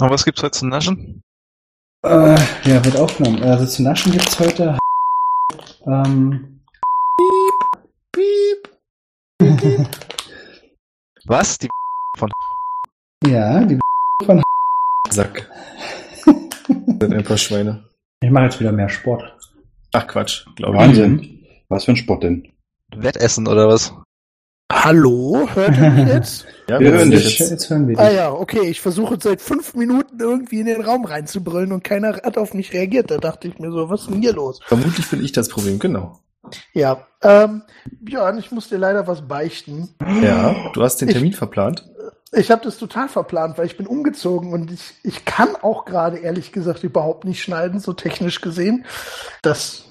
Und was gibt's heute zu naschen? Äh, ja, wird aufgenommen. Also zu naschen gibt's heute. Ähm, Piep. Was? Die ja, die Sack. sind ein paar Schweine. Ich mache jetzt wieder mehr Sport. Ach Quatsch, glaube ich. Wahnsinn. Was für ein Sport denn? Wettessen oder was? Hallo, hört ihr mich jetzt? Ja, Wir wir hören dich. Jetzt, jetzt hören wir dich. ah ja, okay, ich versuche seit fünf Minuten irgendwie in den Raum reinzubrüllen und keiner hat auf mich reagiert. Da dachte ich mir so, was ist denn hier los? Vermutlich bin ich das Problem, genau. Ja, ähm, Björn, ich muss dir leider was beichten. Ja, du hast den Ich- Termin verplant. Ich habe das total verplant, weil ich bin umgezogen und ich, ich kann auch gerade ehrlich gesagt überhaupt nicht schneiden, so technisch gesehen. Das,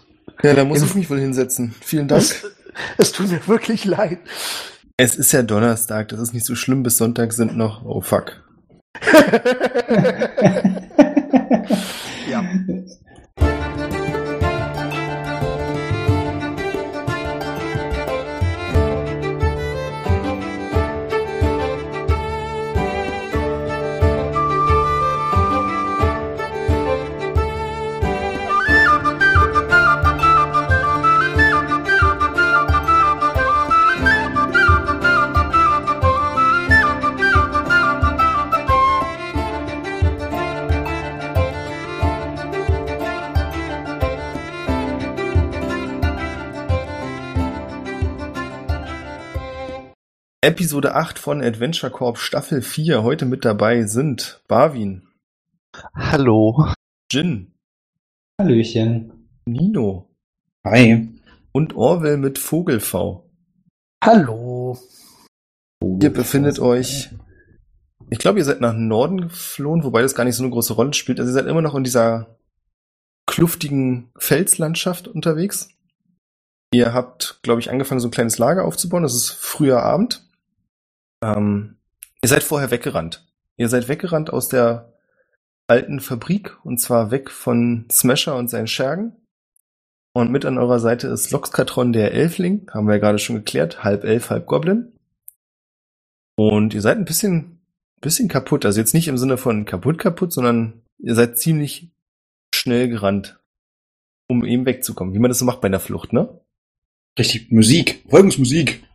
Ja, da muss ich mich wohl hinsetzen. Vielen Dank. das es tut mir wirklich leid. Es ist ja Donnerstag, das ist nicht so schlimm. Bis Sonntag sind noch. Oh fuck. Episode 8 von Adventure Corp Staffel 4. Heute mit dabei sind Barwin, Hallo. Jin, Hallöchen. Nino Hi. und Orwell mit Vogel-V. Hallo. Ihr befindet euch, ich glaube, ihr seid nach Norden geflohen, wobei das gar nicht so eine große Rolle spielt. Also ihr seid immer noch in dieser kluftigen Felslandschaft unterwegs. Ihr habt, glaube ich, angefangen, so ein kleines Lager aufzubauen. Das ist früher Abend. Ähm, ihr seid vorher weggerannt. Ihr seid weggerannt aus der alten Fabrik und zwar weg von Smasher und seinen Schergen. Und mit an eurer Seite ist Loxkatron der Elfling, haben wir ja gerade schon geklärt, halb Elf, halb Goblin. Und ihr seid ein bisschen, bisschen kaputt. Also jetzt nicht im Sinne von kaputt kaputt, sondern ihr seid ziemlich schnell gerannt, um eben wegzukommen. Wie man das so macht bei einer Flucht, ne? Richtig, Musik. Folgensmusik.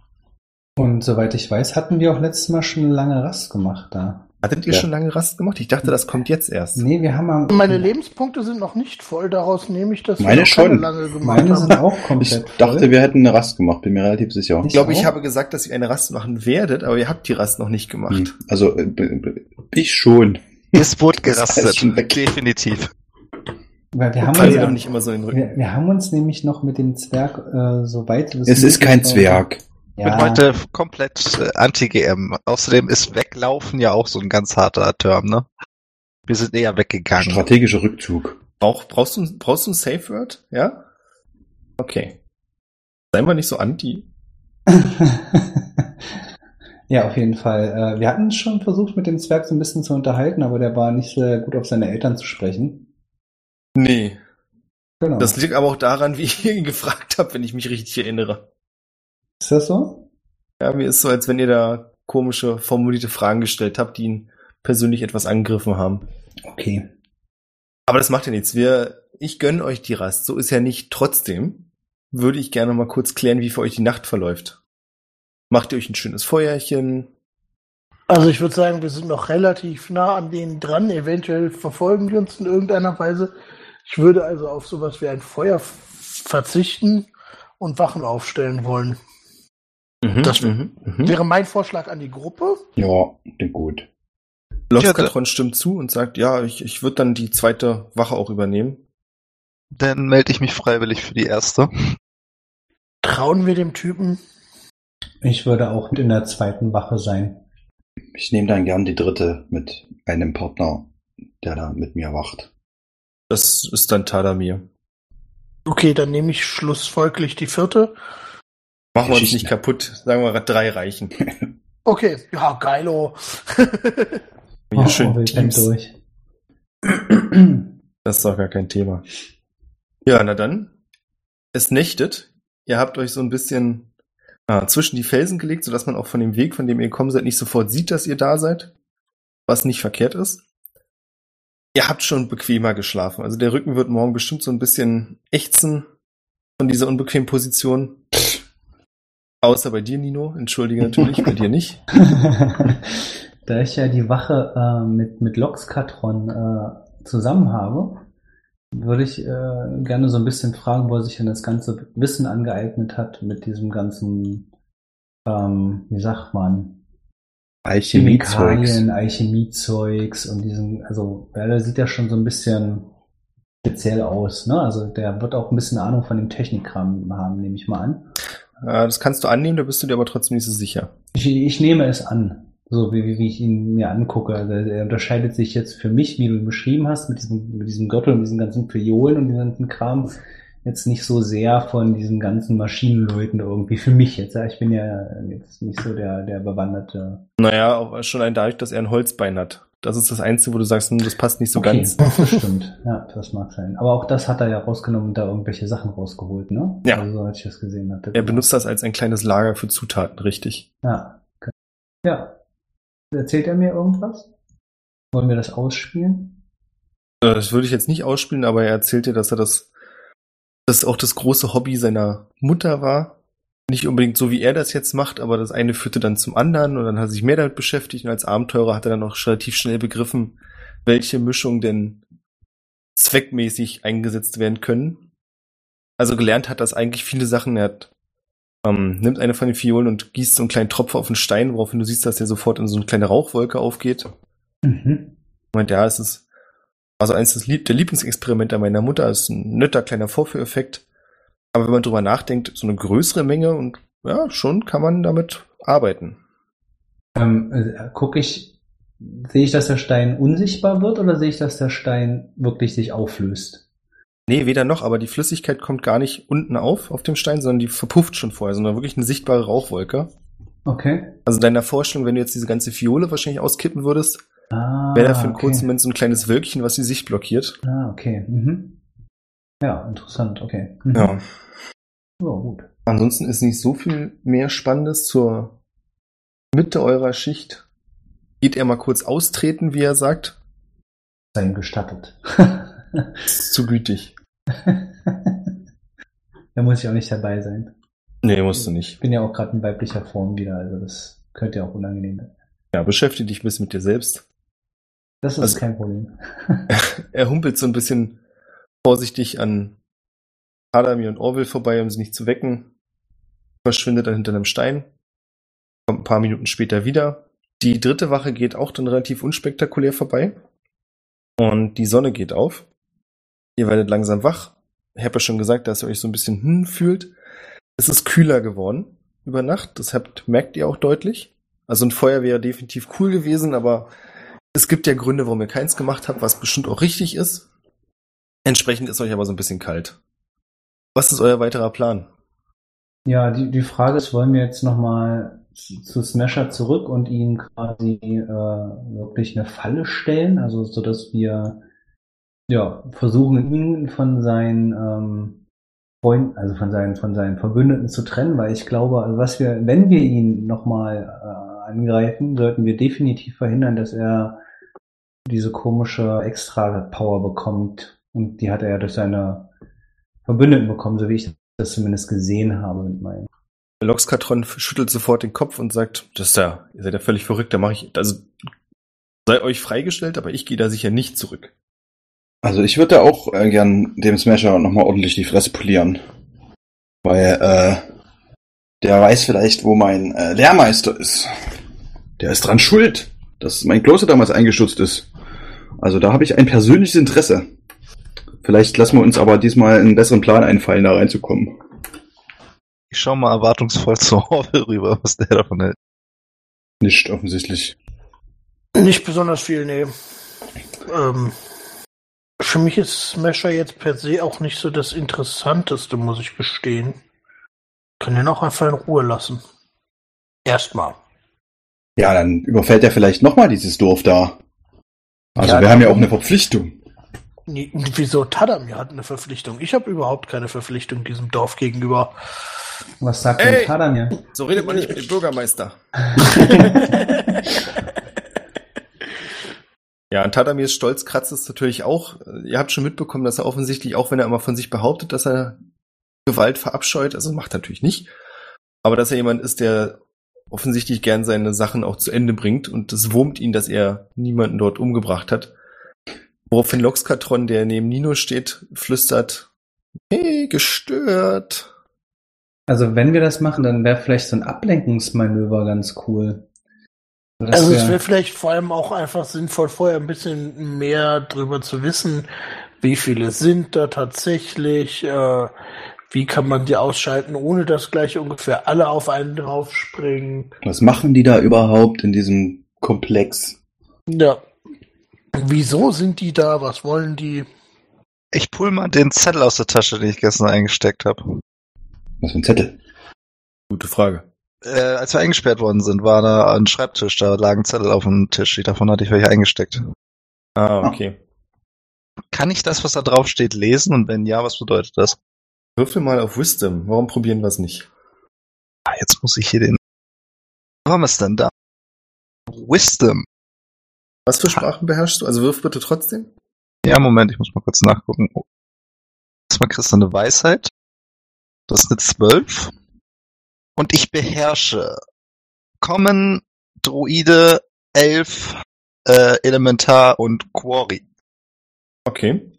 Und soweit ich weiß, hatten wir auch letztes Mal schon eine lange Rast gemacht da. Hattet ihr Ja. schon lange Rast gemacht? Ich dachte, das kommt jetzt erst. Nee, wir haben am, Meine Lebenspunkte sind noch nicht voll, daraus nehme ich, dass Meine schon. lange gemacht meine sind haben. auch Ich komplett dachte, voll. wir hätten eine Rast gemacht, bin mir relativ sicher. Ich glaube, ich habe gesagt, dass ihr eine Rast machen werdet, aber ihr habt die Rast noch nicht gemacht. Hm. Also, äh, ich schon. Es wurde Das gerastet. Definitiv. Weil wir haben, uns, ja, nicht immer so in den Rücken. wir, wir haben uns nämlich noch mit dem Zwerg äh, so weit Es ist kein Zwerg. Ich bin heute komplett äh, anti-GM. Außerdem ist weglaufen ja auch so ein ganz harter Term, ne? Wir sind eher weggegangen. Strategischer Rückzug. Brauch, brauchst, du, brauchst du ein Safe Word? Ja? Okay. Sei mal nicht so anti. ja, auf jeden Fall. Äh, wir hatten schon versucht, mit dem Zwerg so ein bisschen zu unterhalten, aber der war nicht sehr gut auf seine Eltern zu sprechen. Nee. Genau. Das liegt aber auch daran, wie ich ihn gefragt habe, wenn ich mich richtig erinnere. Ist das so? Ja, mir ist so, als wenn ihr da komische, formulierte Fragen gestellt habt, die ihn persönlich etwas angegriffen haben. Okay. Aber das macht ja nichts. Wir, ich gönne euch die Rast. So ist ja nicht. Trotzdem würde ich gerne mal kurz klären, wie für euch die Nacht verläuft. Macht ihr euch ein schönes Feuerchen? Also ich würde sagen, wir sind noch relativ nah an denen dran. Eventuell verfolgen die uns in irgendeiner Weise. Ich würde also auf sowas wie ein Feuer verzichten und Wachen aufstellen wollen. Das mhm, mhm. Wäre mein Vorschlag an die Gruppe. Ja, gut. Loskatron stimmt zu und sagt, ja, ich, ich würde dann die zweite Wache auch übernehmen. Dann melde ich mich freiwillig für die erste. Trauen wir dem Typen? Ich würde auch mit in der zweiten Wache sein. Ich nehme dann gern die dritte mit einem Partner, der da mit mir wacht. Das ist dann Tadamir. Okay, dann nehme ich schlussfolglich die vierte. Machen wir uns nicht kaputt. Sagen wir drei reichen. Okay, ja, geilo. Oh, schön wir pennen Teams. durch. Das ist doch gar kein Thema. Ja, na dann. Es nächtet. Ihr habt euch so ein bisschen ah, zwischen die Felsen gelegt, sodass man auch von dem Weg, von dem ihr gekommen seid, nicht sofort sieht, dass ihr da seid. Was nicht verkehrt ist. Ihr habt schon bequemer geschlafen. Also der Rücken wird morgen bestimmt so ein bisschen ächzen von dieser unbequemen Position. Außer bei dir, Nino. Entschuldige natürlich, bei dir nicht. da ich ja die Wache äh, mit, mit Loxkatron äh, zusammen habe, würde ich äh, gerne so ein bisschen fragen, wo er sich denn das ganze Wissen angeeignet hat mit diesem ganzen, ähm, wie sagt man, Chemikalien, Alchemiezeugs und diesen, also ja, der sieht ja schon so ein bisschen speziell aus, ne? Also der wird auch ein bisschen Ahnung von dem Technikkram haben, nehme ich mal an. Ja, das kannst du annehmen, da bist du dir aber trotzdem nicht so sicher. Ich, ich nehme es an, so wie, wie ich ihn mir angucke. Also er unterscheidet sich jetzt für mich, wie du beschrieben hast, mit diesem, mit diesem Gürtel und diesen ganzen Priolen und diesem ganzen Kram, jetzt nicht so sehr von diesen ganzen Maschinenleuten irgendwie für mich jetzt. Ja, ich bin ja jetzt nicht so der, der bewanderte. Naja, auch schon ein dadurch, dass er ein Holzbein hat. Das ist das Einzige, wo du sagst, hm, das passt nicht so okay, ganz. Das stimmt. Ja, das mag sein. Aber auch das hat er ja rausgenommen und da irgendwelche Sachen rausgeholt, ne? Ja. Also, so als ich das gesehen hatte. Er benutzt das als ein kleines Lager für Zutaten, richtig. Ja. Okay. Ja. Erzählt er mir irgendwas? Wollen wir das ausspielen? Äh, das würde ich jetzt nicht ausspielen, aber er erzählt dir, dass er das, das auch das große Hobby seiner Mutter war, nicht unbedingt so, wie er das jetzt macht, aber das eine führte dann zum anderen und dann hat er sich mehr damit beschäftigt und als Abenteurer hat er dann auch relativ schnell begriffen, welche Mischungen denn zweckmäßig eingesetzt werden können. Also gelernt hat das eigentlich viele Sachen. Er hat, ähm, nimmt eine von den Fiolen und gießt so einen kleinen Tropfen auf den Stein, woraufhin du siehst, dass der sofort in so eine kleine Rauchwolke aufgeht. Mhm. Meint, ja, es ist also eins des Lieb der Lieblingsexperimente meiner Mutter, ist ein netter kleiner Vorführeffekt. Aber wenn man drüber nachdenkt, so eine größere Menge und ja, schon kann man damit arbeiten. Ähm, äh, gucke ich, sehe ich, dass der Stein unsichtbar wird oder sehe ich, dass der Stein wirklich sich auflöst? Nee, weder noch, aber die Flüssigkeit kommt gar nicht unten auf, auf dem Stein, sondern die verpufft schon vorher, sondern wirklich eine sichtbare Rauchwolke. Okay. Also deiner Vorstellung, wenn du jetzt diese ganze Fiole wahrscheinlich auskippen würdest, Ah, wäre da für einen okay. kurzen Moment so ein kleines Wölkchen, was die Sicht blockiert. Ah, okay. Mhm. Ja, interessant, okay. Mhm. Ja. Ja, gut. Ansonsten ist nicht so viel mehr Spannendes zur Mitte eurer Schicht. Geht er mal kurz austreten, wie er sagt? Sei ihm gestattet. Ist zu gütig. da muss ich auch nicht dabei sein. Nee, musst du Ich nicht. bin ja auch gerade in weiblicher Form wieder, also das könnte ja auch unangenehm sein. Ja, beschäftige dich ein bisschen mit dir selbst. Das ist Also- kein Problem. Er humpelt so ein bisschen vorsichtig an Adami und Orville vorbei, um sie nicht zu wecken. Verschwindet dann hinter einem Stein. Kommt ein paar Minuten später wieder. Die dritte Wache geht auch dann relativ unspektakulär vorbei. Und die Sonne geht auf. Ihr werdet langsam wach. Ich habe ja schon gesagt, dass ihr euch so ein bisschen hm fühlt. Es ist kühler geworden über Nacht. Das habt, merkt ihr auch deutlich. Also ein Feuer wäre definitiv cool gewesen, aber es gibt ja Gründe, warum ihr keins gemacht habt, was bestimmt auch richtig ist. Entsprechend ist euch aber so ein bisschen kalt. Was ist euer weiterer Plan? Ja, die, die Frage ist, wollen wir jetzt nochmal zu Smasher zurück und ihm quasi äh, wirklich eine Falle stellen, also so dass wir ja versuchen ihn von seinen ähm, Freunden, also von seinen von seinen Verbündeten zu trennen, weil ich glaube, also was wir, wenn wir ihn nochmal äh, angreifen, sollten wir definitiv verhindern, dass er diese komische Extra-Power bekommt und die hat er ja durch seine Verbündeten bekommen, so wie ich das zumindest gesehen habe mit meinen. Loxkatron schüttelt sofort den Kopf und sagt, das ist ja, ihr seid ja völlig verrückt, da mache ich, also sei euch freigestellt, aber ich gehe da sicher nicht zurück. Also ich würde auch äh, gern dem Smasher nochmal ordentlich die Fresse polieren. Weil, äh, der weiß vielleicht, wo mein äh, Lehrmeister ist. Der ist dran schuld, dass mein Kloster damals eingestürzt ist. Also da habe ich ein persönliches Interesse. Vielleicht lassen wir uns aber diesmal einen besseren Plan einfallen, da reinzukommen. Ich schau mal erwartungsvoll zu Orwell rüber, was der davon hält. Nicht offensichtlich. Nicht besonders viel, nee. Ähm, für mich ist Smasher jetzt per se auch nicht so das Interessanteste, muss ich gestehen. Kann den auch einfach in Ruhe lassen. Erstmal. Ja, dann überfällt er vielleicht nochmal dieses Dorf da. Also Ja, wir haben ja auch eine Verpflichtung. Nee, Wieso Tadamir hat eine Verpflichtung? Ich habe überhaupt keine Verpflichtung diesem Dorf gegenüber. Was sagt Ey! denn Tadamir? So redet man nicht mit dem Bürgermeister. Ja, und Tadamirs Stolz kratzt es natürlich auch. Ihr habt schon mitbekommen, dass er offensichtlich, auch wenn er immer von sich behauptet, dass er Gewalt verabscheut, also macht er natürlich nicht, aber dass er jemand ist, der offensichtlich gern seine Sachen auch zu Ende bringt und es wurmt ihn, dass er niemanden dort umgebracht hat. Woraufhin Loxkatron, der neben Nino steht, flüstert, hey, gestört. Also wenn wir das machen, dann wäre vielleicht so ein Ablenkungsmanöver ganz cool. Das also es wäre vielleicht vor allem auch einfach sinnvoll, vorher ein bisschen mehr drüber zu wissen, wie viele sind da tatsächlich, äh, wie kann man die ausschalten, ohne dass gleich ungefähr alle auf einen draufspringen. Was machen die da überhaupt in diesem Komplex? Ja. Wieso sind die da? Was wollen die? Ich pull mal den Zettel aus der Tasche, den ich gestern eingesteckt habe. Was für ein Zettel? Gute Frage. Äh, als wir eingesperrt worden sind, war da ein Schreibtisch, da lagen Zettel auf dem Tisch. Davon hatte ich welche eingesteckt. Ah, okay. Kann ich das, was da drauf steht, lesen? Und wenn ja, was bedeutet das? Würfel mal auf Wisdom. Warum probieren wir es nicht? Ah, jetzt muss ich hier den. Wir es denn da? Wisdom. Was für Sprachen beherrschst du? Also wirf bitte trotzdem. Ja, Moment, ich muss mal kurz nachgucken. Erstmal kriegst du eine Weisheit. Das ist eine 12. Und ich beherrsche Common, Druide, Elf, äh, Elementar und Quarry. Okay.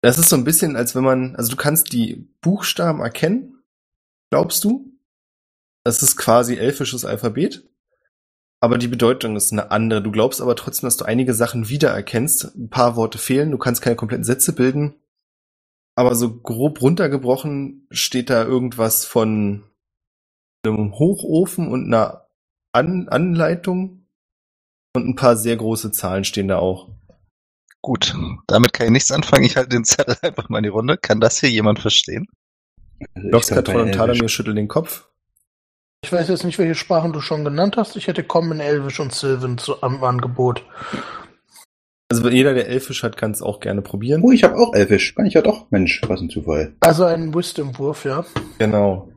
Das ist so ein bisschen, als wenn man, also du kannst die Buchstaben erkennen, glaubst du? Das ist quasi elfisches Alphabet. Aber die Bedeutung ist eine andere. Du glaubst aber trotzdem, dass du einige Sachen wiedererkennst. Ein paar Worte fehlen. Du kannst keine kompletten Sätze bilden. Aber so grob runtergebrochen steht da irgendwas von einem Hochofen und einer An Anleitung. Und ein paar sehr große Zahlen stehen da auch. Gut, damit kann ich nichts anfangen. Ich halte den Zettel einfach mal in die Runde. Kann das hier jemand verstehen? Also Loxkatron und Tadamir schütteln den Kopf. Ich weiß jetzt nicht, welche Sprachen du schon genannt hast. Ich hätte Common, Elvisch und Sylvan zu, am Angebot. Also jeder, der Elfisch hat, kann es auch gerne probieren. Oh, ich habe auch Elfisch. Kann ich ja doch. Mensch, was ein Zufall. Also ein Wisdom-Wurf, ja. Genau.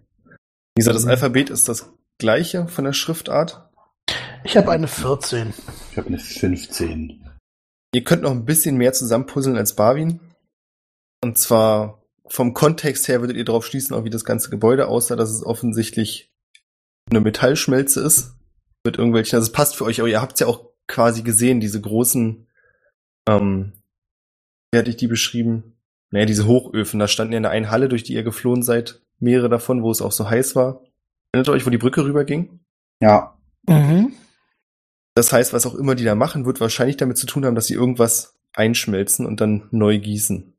Wie gesagt, das Alphabet ist das gleiche von der Schriftart. Ich habe eine 14. Ich habe eine 15. Ihr könnt noch ein bisschen mehr zusammenpuzzeln als Barwin. Und zwar vom Kontext her würdet ihr darauf schließen, auch wie das ganze Gebäude aussah, dass es offensichtlich eine Metallschmelze ist. Mit irgendwelchen, also es passt für euch, aber ihr habt es ja auch quasi gesehen, diese großen, ähm, wie hatte ich die beschrieben? Naja, diese Hochöfen, da standen ja in der einen Halle, durch die ihr geflohen seid, mehrere davon, wo es auch so heiß war. Erinnert ihr euch, wo die Brücke rüberging? Ja. Mhm. Das heißt, was auch immer die da machen, wird wahrscheinlich damit zu tun haben, dass sie irgendwas einschmelzen und dann neu gießen.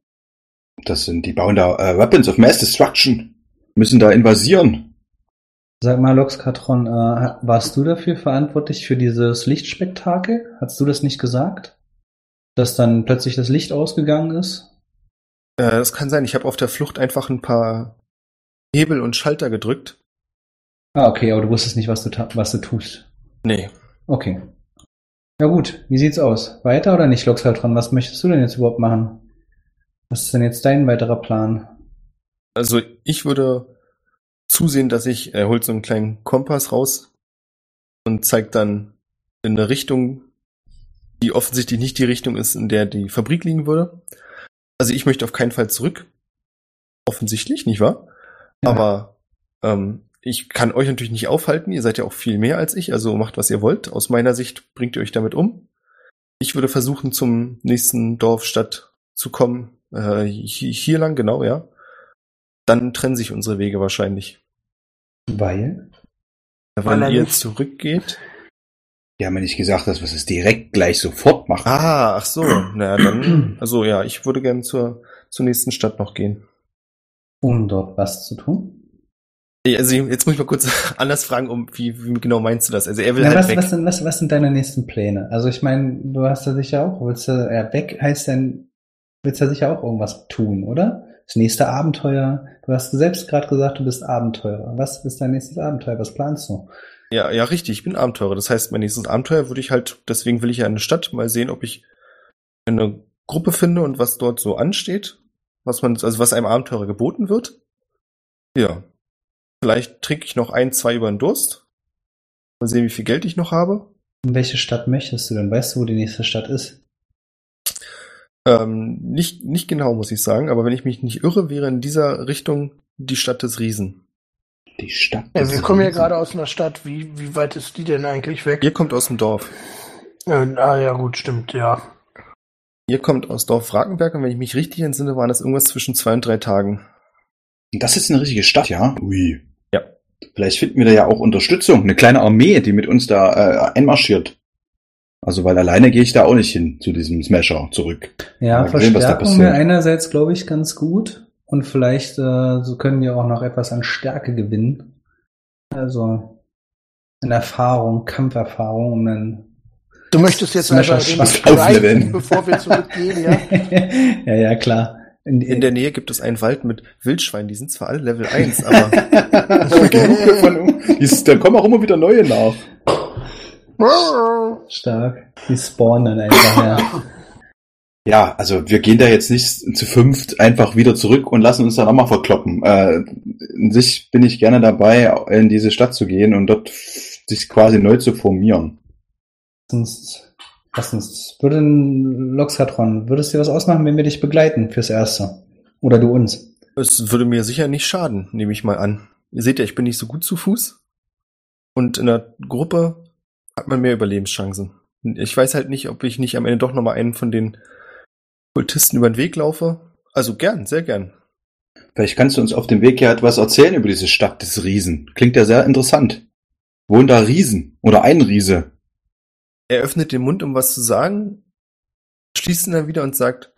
Das sind, die bauen da äh, Weapons of Mass Destruction. Müssen da invasieren. Sag mal, Loxkatron, äh, warst du dafür verantwortlich für dieses Lichtspektakel? Hast du das nicht gesagt? Dass dann plötzlich das Licht ausgegangen ist? Äh, das kann sein. Ich habe auf der Flucht einfach ein paar Hebel und Schalter gedrückt. Ah, okay, aber du wusstest nicht, was du, was du tust. Nee. Okay. Ja gut, wie sieht's aus? Weiter oder nicht, Loxaltron? Was möchtest du denn jetzt überhaupt machen? Was ist denn jetzt dein weiterer Plan? Also ich würde zusehen, dass ich, er holt so einen kleinen Kompass raus und zeigt dann in eine Richtung, die offensichtlich nicht die Richtung ist, in der die Fabrik liegen würde. Also ich möchte auf keinen Fall zurück. Offensichtlich, nicht wahr? Ja. Aber ähm, ich kann euch natürlich nicht aufhalten. Ihr seid ja auch viel mehr als ich, also macht, was ihr wollt. Aus meiner Sicht bringt ihr euch damit um. Ich würde versuchen, zum nächsten Dorf, Stadt zu kommen. Äh, hier lang, genau, ja. Dann trennen sich unsere Wege wahrscheinlich. Weil? Weil, Weil ihr zurückgeht. Die haben ja nicht gesagt, dass wir es direkt gleich sofort machen. Ah, ach so. naja, dann, also ja, ich würde gerne zur, zur nächsten Stadt noch gehen. Um dort was zu tun? Also jetzt muss ich mal kurz anders fragen, um wie, wie genau meinst du das? Also er will ja, halt was, weg. Was sind, was, was sind deine nächsten Pläne? Also ich meine, du hast ja sicher auch, willst du ja weg heißt denn, willst ja sicher auch irgendwas tun, oder? Das nächste Abenteuer. Du hast selbst gerade gesagt, du bist Abenteurer. Was ist dein nächstes Abenteuer? Was planst du? Ja, ja, richtig. Ich bin Abenteurer. Das heißt, mein nächstes Abenteuer würde ich halt, deswegen will ich ja in eine Stadt mal sehen, ob ich eine Gruppe finde und was dort so ansteht. Was man, also was einem Abenteurer geboten wird. Ja, Vielleicht trinke ich noch ein, zwei über den Durst. Mal sehen, wie viel Geld ich noch habe. In welche Stadt möchtest du denn? Weißt du, wo die nächste Stadt ist? Ähm, nicht, nicht genau, muss ich sagen, aber wenn ich mich nicht irre, wäre in dieser Richtung die Stadt des Riesen. Die Stadt. Ja, des wir kommen ja Riesen. gerade aus einer Stadt. Wie, wie weit ist die denn eigentlich weg? Ihr kommt aus dem Dorf. Äh, ah ja, gut, stimmt, ja. Ihr kommt aus Dorf Rakenberg und wenn ich mich richtig entsinne, waren das irgendwas zwischen zwei und drei Tagen. Das ist eine richtige Stadt, ja? Ui. Ja. Vielleicht finden wir da ja auch Unterstützung. Eine kleine Armee, die mit uns da äh, einmarschiert. Also, weil alleine gehe ich da auch nicht hin zu diesem Smasher zurück. Ja, wäre passiert. einerseits, glaube ich, ganz gut. Und vielleicht äh, so können wir auch noch etwas an Stärke gewinnen. Also an Erfahrung, Kampferfahrung, um dann Du möchtest jetzt Smasher einfach bevor wir zurückgehen, ja? ja, ja, klar. In, In der Nähe gibt es einen Wald mit Wildschweinen, die sind zwar alle Level 1, aber Da kommen auch immer wieder neue nach. Stark. Die spawnen dann einfach, ja. Ja, also wir gehen da jetzt nicht zu fünft einfach wieder zurück und lassen uns da nochmal verkloppen. Äh, in sich bin ich gerne dabei, in diese Stadt zu gehen und dort sich quasi neu zu formieren. Sonst, was uns, würde ein Loxatron, würdest du dir was ausmachen, wenn wir dich begleiten fürs Erste? Oder du uns? es würde mir sicher nicht schaden, nehme ich mal an. Ihr seht ja, ich bin nicht so gut zu Fuß. Und in der Gruppe hat man mehr Überlebenschancen. Ich weiß halt nicht, ob ich nicht am Ende doch nochmal einen von den Kultisten über den Weg laufe. Also gern, sehr gern. Vielleicht kannst du uns auf dem Weg ja etwas erzählen über diese Stadt des Riesen. Klingt ja sehr interessant. Wohnen da Riesen oder ein Riese? Er öffnet den Mund, um was zu sagen, schließt ihn dann wieder und sagt,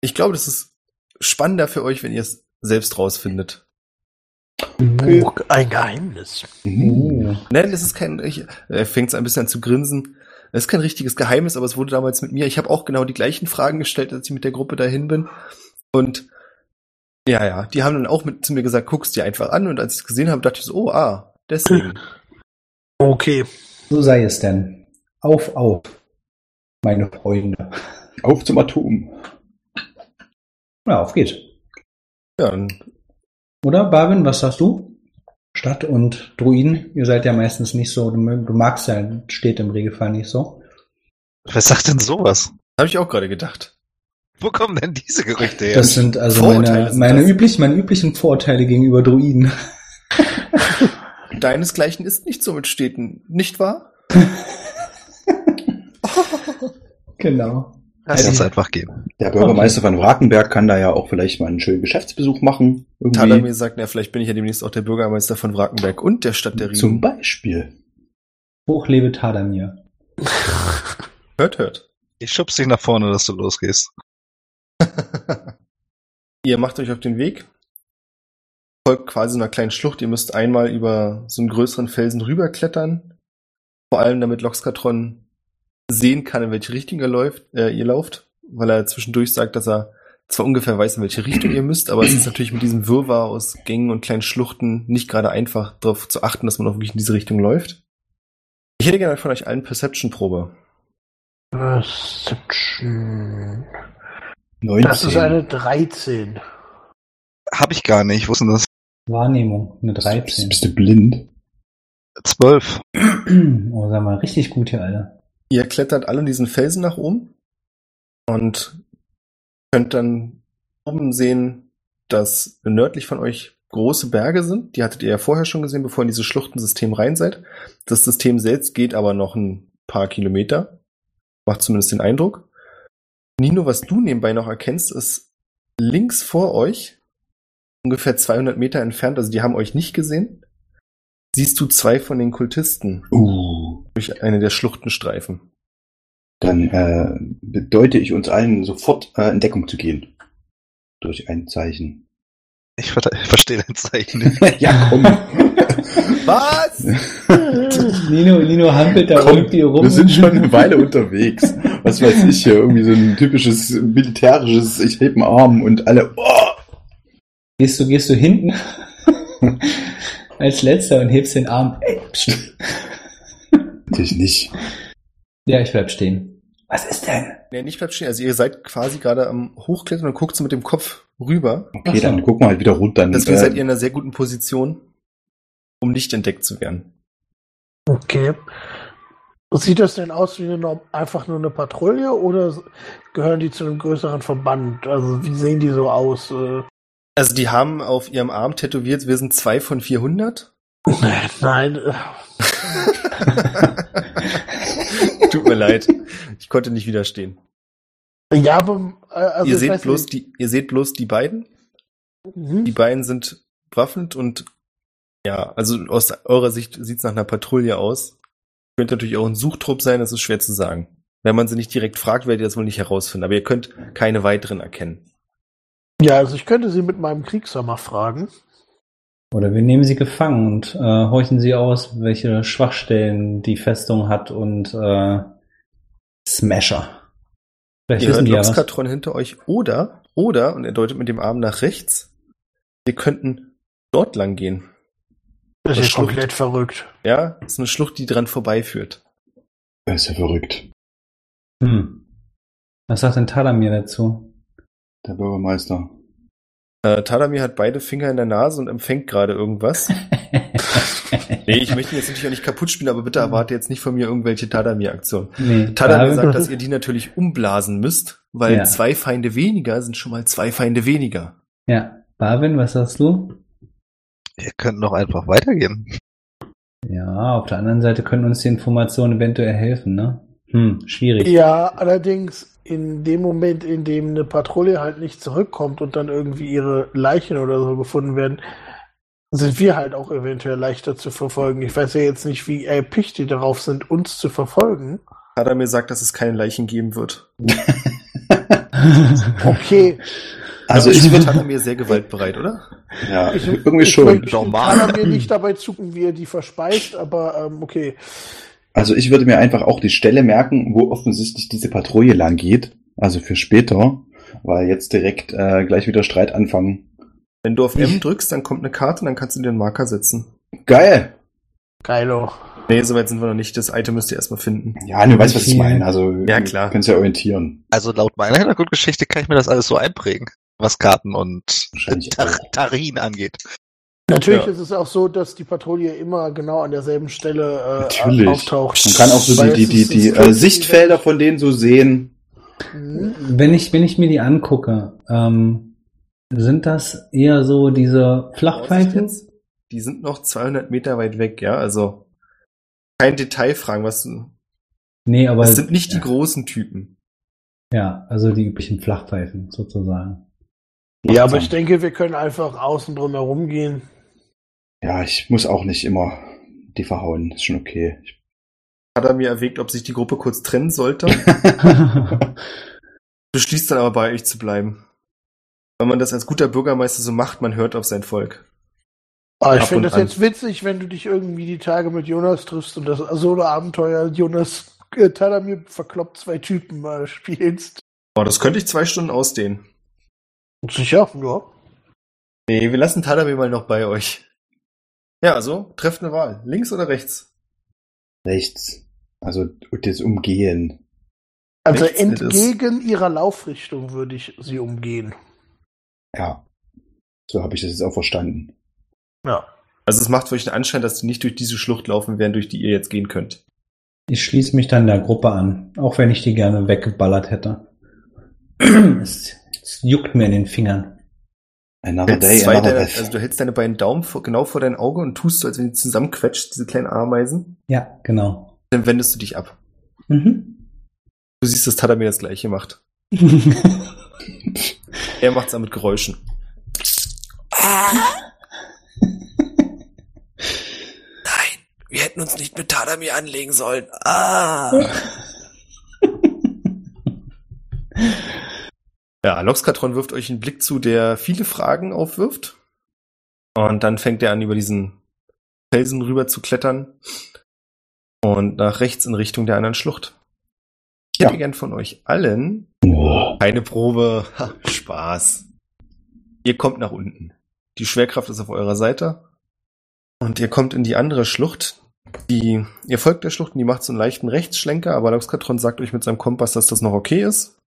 ich glaube, das ist spannender für euch, wenn ihr es selbst rausfindet. Oh, ein Geheimnis. Uh, Nein, es ist kein, ich, er fängt so ein bisschen an zu grinsen. Es ist kein richtiges Geheimnis, aber es wurde damals mit mir. Ich habe auch genau die gleichen Fragen gestellt, als ich mit der Gruppe dahin bin. Und ja, ja, die haben dann auch mit zu mir gesagt, guck's dir einfach an. Und als ich es gesehen habe, dachte ich so, oh, ah, deswegen. Okay. so sei es denn. Auf, auf, meine Freunde. Auf zum Atom. Ja, auf geht's. Ja, dann Oder, Barwin, was sagst du? Stadt und Druiden, ihr seid ja meistens nicht so, du, magst ja, steht im Regelfall nicht so. Wer sagt denn sowas? habe ich auch gerade gedacht. Wo kommen denn diese Gerüchte her? Das sind also Vorurteile meine, sind meine, üblich, meine üblichen Vorurteile gegenüber Druiden. Deinesgleichen ist nicht so mit Städten, nicht wahr? Genau. Uns die- einfach gehen. Der Bürgermeister von Wrakenberg kann da ja auch vielleicht mal einen schönen Geschäftsbesuch machen. Irgendwie. Tadamir sagt, na, vielleicht bin ich ja demnächst auch der Bürgermeister von Wrakenberg und der Stadt der Zum Riesen. Beispiel. Hochlebe Tadamir. Hört, hört. Ich schubs dich nach vorne, dass du losgehst. Ihr macht euch auf den Weg, folgt quasi einer kleinen Schlucht. Ihr müsst einmal über so einen größeren Felsen rüberklettern. Vor allem, damit Loxkatron sehen kann, in welche Richtung ihr läuft, äh, ihr lauft, weil er zwischendurch sagt, dass er zwar ungefähr weiß, in welche Richtung ihr müsst, aber es ist natürlich mit diesem Wirrwarr aus Gängen und kleinen Schluchten nicht gerade einfach darauf zu achten, dass man auch wirklich in diese Richtung läuft. Ich hätte gerne von euch allen Perception-Probe. Perception. 19. Das ist eine 13. Hab ich gar nicht. Wo ist denn das? Wahrnehmung, eine bist, 13. bist du blind? Zwölf. oh, sag mal, richtig gut hier, Alter. Ihr klettert alle diesen Felsen nach oben und könnt dann oben sehen, dass nördlich von euch große Berge sind. Die hattet ihr ja vorher schon gesehen, bevor ihr in dieses Schluchtensystem rein seid. Das System selbst geht aber noch ein paar Kilometer. Macht zumindest den Eindruck. Nino, was du nebenbei noch erkennst, ist links vor euch, ungefähr 200 Meter entfernt, also die haben euch nicht gesehen, siehst du zwei von den Kultisten Uh. Durch eine der Schluchtenstreifen. Dann äh, bedeute ich uns allen sofort äh, in Deckung zu gehen. Durch ein Zeichen. Ich, ver ich verstehe dein Zeichen nicht. ja, komm. Was? Nino, Nino hampelt da Komm, irgendwie rum. Wir sind schon eine Weile unterwegs. Was weiß ich hier, irgendwie so ein typisches militärisches, ich heb einen Arm und alle, oh! Gehst du, gehst du hinten als letzter und hebst den Arm. Ey, pst. Natürlich nicht. Ja, ich bleib stehen. Was ist denn? Nee, nicht bleibt stehen. Also ihr seid quasi gerade am Hochklettern und guckt so mit dem Kopf rüber. Okay, so. dann gucken wir halt wieder runter. Deswegen Äh, seid ihr in einer sehr guten Position, um nicht entdeckt zu werden. Okay. Sieht das denn aus wie eine, einfach nur eine Patrouille oder gehören die zu einem größeren Verband? Also wie sehen die so aus? Äh? Also die haben auf ihrem Arm tätowiert, wir sind zwei von 400. Nein. Tut mir leid. Ich konnte nicht widerstehen. Ja, aber äh, also ihr seht bloß die, ihr seht bloß die beiden. Mhm. Die beiden sind bewaffnet und ja, also aus eurer Sicht sieht es nach einer Patrouille aus. Könnte natürlich auch ein Suchtrupp sein, das ist schwer zu sagen. Wenn man sie nicht direkt fragt, werdet ihr das wohl nicht herausfinden. Aber ihr könnt keine weiteren erkennen. Ja, also ich könnte sie mit meinem Kriegshammer fragen. Oder wir nehmen sie gefangen und äh, horchen sie aus, welche Schwachstellen die Festung hat und äh, Smasher. Vielleicht ihr hört Loxkatron hinter euch. Oder, oder, und er deutet mit dem Arm nach rechts, wir könnten dort lang gehen. Das ist komplett verrückt. Ja, das ist eine Schlucht, die dran vorbeiführt. Das ist ja verrückt. Hm. Was sagt denn Talamir dazu? Der Bürgermeister. Äh, Talamir hat beide Finger in der Nase und empfängt gerade irgendwas. nee, ich möchte ihn jetzt natürlich auch nicht kaputt spielen, aber bitte erwarte jetzt nicht von mir irgendwelche Tadamir-Aktionen. Nee, Tadamir sagt, dass ihr die natürlich umblasen müsst, weil ja. zwei Feinde weniger sind schon mal zwei Feinde weniger. Ja. Barwin, was sagst du? Wir könnten doch einfach weitergehen. Ja, auf der anderen Seite können uns die Informationen eventuell helfen, ne? Hm, schwierig. Ja, allerdings in dem Moment, in dem eine Patrouille halt nicht zurückkommt und dann irgendwie ihre Leichen oder so gefunden werden, sind wir halt auch eventuell leichter zu verfolgen. Ich weiß ja jetzt nicht, wie erpicht die darauf sind, uns zu verfolgen. Hat er mir gesagt, dass es keine Leichen geben wird. okay. Also ich würde hat er mir sehr gewaltbereit, oder? Ja, ich, irgendwie ich schon. Normal. Kann mir nicht dabei zucken, wie er die verspeist, aber ähm, okay. Also ich würde mir einfach auch die Stelle merken, wo offensichtlich diese Patrouille lang geht. Also für später, weil jetzt direkt äh, gleich wieder Streit anfangen. Wenn du auf M drückst, dann kommt eine Karte und dann kannst du dir einen Marker setzen. Geil! Geilo. Nee, soweit sind wir noch nicht. Das Item müsst ihr erstmal finden. Ja, du weißt, was ich meine. Also, ja, klar. Könnt ihr orientieren. Also, laut meiner Hintergrundgeschichte kann ich mir das alles so einprägen, was Karten und Tar Tarin angeht. Natürlich ja. ist es auch so, dass die Patrouille immer genau an derselben Stelle äh, auftaucht. Man kann auch so die, die, die, die äh, Sichtfelder von denen so sehen. Mhm. Wenn ich, wenn ich mir die angucke, ähm, sind das eher so diese Flachpfeifen? Die sind noch 200 Meter weit weg, ja, also kein Detailfragen, was du. Nee, aber. Das sind nicht die großen Typen. Ja, also die üblichen Flachpfeifen sozusagen. Ja, aber ich denke, wir können einfach außen drum herum gehen. Ja, ich muss auch nicht immer die verhauen. Ist schon okay. Hat er mir erwägt, ob sich die Gruppe kurz trennen sollte? Beschließt dann aber bei euch zu bleiben. Wenn man das als guter Bürgermeister so macht, man hört auf sein Volk. Ah, ich finde das an. jetzt witzig, wenn du dich irgendwie die Tage mit Jonas triffst und das Solo-Abenteuer Jonas äh, Talamir verkloppt zwei Typen mal spielst. Oh, das könnte ich zwei Stunden ausdehnen. Sicher, ja. Nee, wir lassen Talamir mal noch bei euch. Ja, also, trefft eine Wahl. Links oder rechts? Rechts. Also, das Umgehen. Also, rechts entgegen ihrer Laufrichtung würde ich sie umgehen. Ja. So habe ich das jetzt auch verstanden. Ja. Also es macht für euch den Anschein, dass die nicht durch diese Schlucht laufen werden, durch die ihr jetzt gehen könnt. Ich schließe mich dann der Gruppe an, auch wenn ich die gerne weggeballert hätte. es, es juckt mir in den Fingern. Another day, another deine, also du hältst deine beiden Daumen vor, genau vor dein Auge und tust so, als wenn du zusammenquetscht, diese kleinen Ameisen. Ja, genau. Dann wendest du dich ab. Mhm. Du siehst, dass Tadamir das gleiche macht. er macht's dann mit Geräuschen. Wir hätten uns nicht mit Tadami anlegen sollen. Ah. ja, Loxkatron wirft euch einen Blick zu, der viele Fragen aufwirft. Und dann fängt er an, über diesen Felsen rüber zu klettern. Und nach rechts in Richtung der anderen Schlucht. Ich hätte ja. gern von euch allen eine Probe. Ha, Spaß. Ihr kommt nach unten. Die Schwerkraft ist auf eurer Seite. Und ihr kommt in die andere Schlucht, die, ihr folgt der Schlucht und die macht so einen leichten Rechtsschlenker, aber Loxkatron sagt euch mit seinem Kompass, dass das noch okay ist.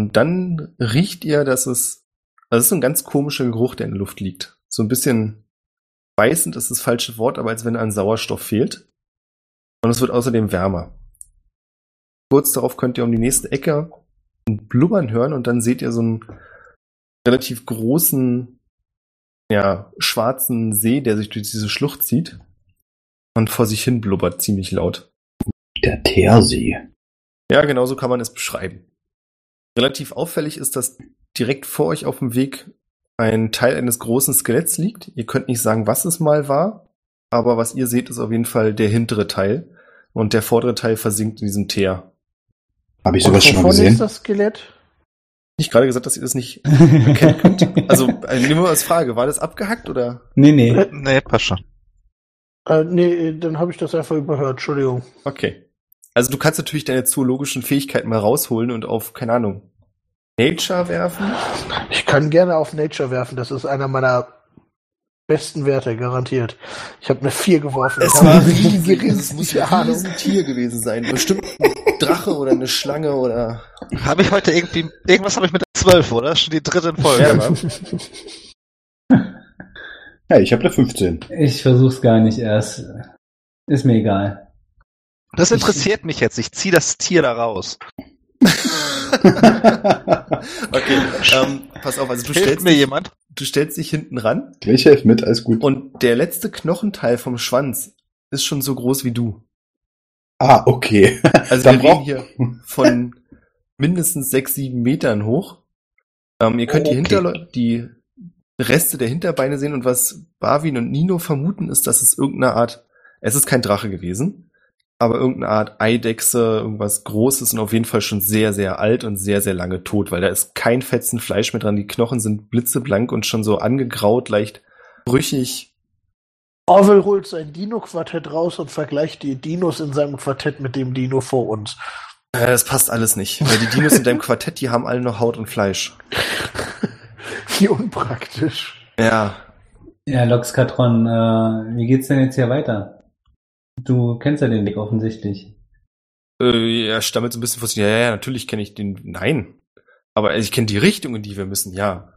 Und dann riecht ihr, dass es, also es ist ein ganz komischer Geruch, der in der Luft liegt. So ein bisschen beißend ist das falsche Wort, aber als wenn ein Sauerstoff fehlt. Und es wird außerdem wärmer. Kurz darauf könnt ihr um die nächste Ecke ein Blubbern hören und dann seht ihr so einen relativ großen, ja, schwarzen See, der sich durch diese Schlucht zieht und vor sich hin blubbert ziemlich laut. Der Teersee. Ja, genau so kann man es beschreiben. Relativ auffällig ist, dass direkt vor euch auf dem Weg ein Teil eines großen Skeletts liegt. Ihr könnt nicht sagen, was es mal war, aber was ihr seht, ist auf jeden Fall der hintere Teil und der vordere Teil versinkt in diesem Teer. Habe ich sowas schon mal gesehen? ist das Skelett? Nicht gerade gesagt, dass ihr das nicht erkennen könnt? Also, äh, nehmen wir mal als Frage, war das abgehackt oder? Nee, nee. Nee, passt schon. Äh, nee, dann habe ich das einfach überhört, Entschuldigung. Okay. Also du kannst natürlich deine zoologischen Fähigkeiten mal rausholen und auf, keine Ahnung, Nature werfen. Ich kann gerne auf Nature werfen, das ist einer meiner besten Werte, garantiert. Ich habe eine 4 geworfen. Ich habe die Es muss geringste ein. Riesentier gewesen sein. Bestimmt ein Drache oder eine Schlange oder... Habe ich heute irgendwie, irgendwas habe ich mit der 12, oder? Schon die dritte in Ja, Folge. aber- Ja, ich habe eine 15. Ich versuch's gar nicht erst. Ist mir egal. Das interessiert mich jetzt. Ich ziehe das Tier da raus. Okay, ähm, pass auf, also du Hilft stellst, mir dich, jemand? du stellst dich hinten ran ich helfe mit, alles gut. und der letzte Knochenteil vom Schwanz ist schon so groß wie du. ah, okay. Also Dann wir reden hier von mindestens sechs, sieben Metern hoch. Ähm, ihr könnt die, Okay. Hinterle die Reste der Hinterbeine sehen und was Barwin und Nino vermuten ist, dass es irgendeine Art, es ist kein Drache gewesen, aber irgendeine Art Eidechse, irgendwas Großes und auf jeden Fall schon sehr, sehr alt und sehr, sehr lange tot, weil da ist kein Fetzen Fleisch mehr dran. Die Knochen sind blitzeblank und schon so angegraut, leicht brüchig. Orwell holt sein Dino-Quartett raus und vergleicht die Dinos in seinem Quartett mit dem Dino vor uns. Äh, das passt alles nicht, weil die Dinos in deinem Quartett, die haben alle noch Haut und Fleisch. Wie unpraktisch. Ja, Ja, Loxkatron, äh, wie geht's denn jetzt hier weiter? Du kennst ja den Weg offensichtlich. Äh, er stammelt so ein bisschen vor sich. Ja, ja, natürlich kenne ich den. Nein. Aber ich kenne die Richtung, in die wir müssen, ja.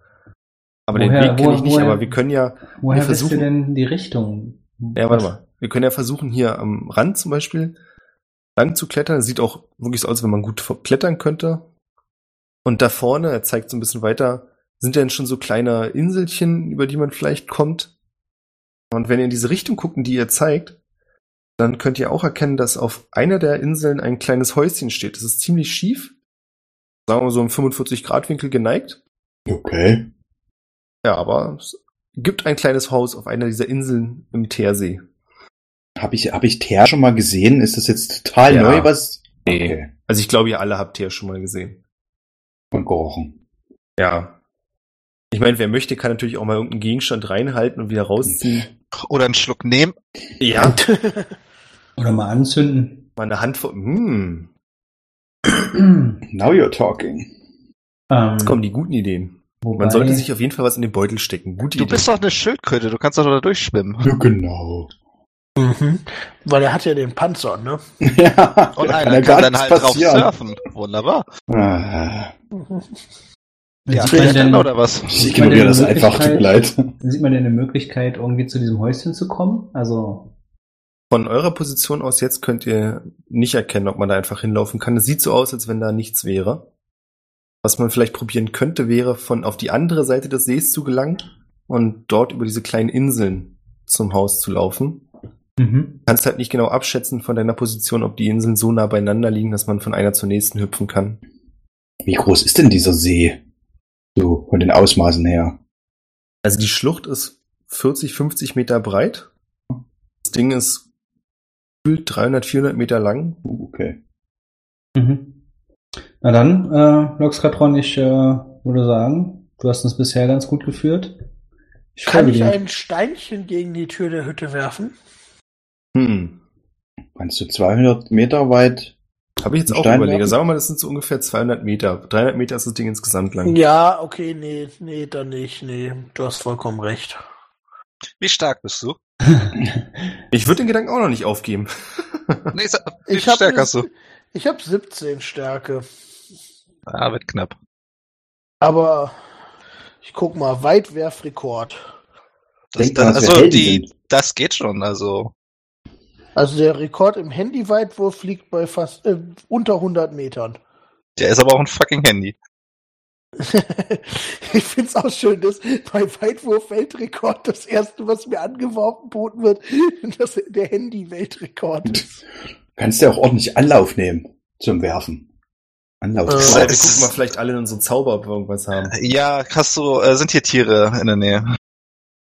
Aber den Woher- Weg kenne ich nicht, woher- aber wir können ja. Woher Wir wisst ihr versuchen- denn die Richtung? Ja, warte mal. Wir können ja versuchen, hier am Rand zum Beispiel lang zu klettern. Das sieht auch wirklich so aus, als wenn man gut klettern könnte. Und da vorne, er zeigt so ein bisschen weiter, sind dann schon so kleine Inselchen, über die man vielleicht kommt. Und wenn ihr in diese Richtung guckt, die ihr zeigt, dann könnt ihr auch erkennen, dass auf einer der Inseln ein kleines Häuschen steht. Das ist ziemlich schief. Sagen wir so im 45-Grad-Winkel geneigt. Okay. Ja, aber es gibt ein kleines Haus auf einer dieser Inseln im Teersee. Habe ich, hab ich Teer schon mal gesehen? Ist das jetzt total Ja. neu, was? Nee. Okay. Also ich glaube, ihr alle habt Teer schon mal gesehen. Und gerochen. Ja. Ich meine, wer möchte, kann natürlich auch mal irgendeinen Gegenstand reinhalten und wieder rausziehen. Oder einen Schluck nehmen. Ja. Oder mal anzünden? Mal eine Handvoll. Hm. Now you're talking. ähm, Jetzt kommen die guten Ideen. wobei, Man sollte sich auf jeden Fall was in den Beutel stecken. Gute Du Idee. bist doch eine Schildkröte, du kannst doch da durchschwimmen. Ja, genau. Mhm. Weil er hat ja den Panzer, ne? ja, Und einer ja kann gar dann halt drauf passieren. surfen. Wunderbar. Ah, Ja, sieht, man denn, oder was? ich ignoriere das einfach, tut mir leid. sieht man denn eine Möglichkeit, irgendwie zu diesem Häuschen zu kommen? Also, Von eurer Position aus jetzt könnt ihr nicht erkennen, ob man da einfach hinlaufen kann. Es sieht so aus, als wenn da nichts wäre. Was man vielleicht probieren könnte, wäre von auf die andere Seite des Sees zu gelangen und dort über diese kleinen Inseln zum Haus zu laufen. mhm. kannst halt nicht genau abschätzen von deiner Position, ob die Inseln so nah beieinander liegen, dass man von einer zur nächsten hüpfen kann. Wie groß ist denn dieser See? So, von den Ausmaßen her. Also die Schlucht ist 40, 50 Meter breit. Das Ding ist gefühlt 300, 400 Meter lang. Uh, Okay. Mhm. Na dann, äh, Loxkatron, ich äh, würde sagen, du hast uns bisher ganz gut geführt. Ich Kann ich dir. ein Steinchen gegen die Tür der Hütte werfen? Hm. Meinst du 200 Meter weit? Habe ich jetzt auch Stein überlegt. Sagen wir mal, das sind so ungefähr 200 Meter. 300 Meter ist das Ding insgesamt lang. Ja, okay, nee, nee, dann nicht, nee, du hast vollkommen recht. Wie stark bist du? Ich würde den Gedanken auch noch nicht aufgeben. Nee, wie Ich hast du? Habe 17 Stärke, Ah, wird knapp. aber ich guck mal, Weitwerfrekord. Das, das, also die, sind. das geht schon, also. Also der Rekord im Handyweitwurf liegt bei fast äh, unter 100 Metern. Der ist aber auch ein fucking Handy. ich finde es auch schön, dass bei Weitwurf-Weltrekord das erste, was mir angeworfen boten wird, dass der Handy-Weltrekord ist. Kannst du ja auch ordentlich Anlauf nehmen zum Werfen. Anlauf. Äh, wir gucken mal vielleicht alle in unseren Zauber, ob wir irgendwas haben. Ja, hast du, äh, sind hier Tiere in der Nähe?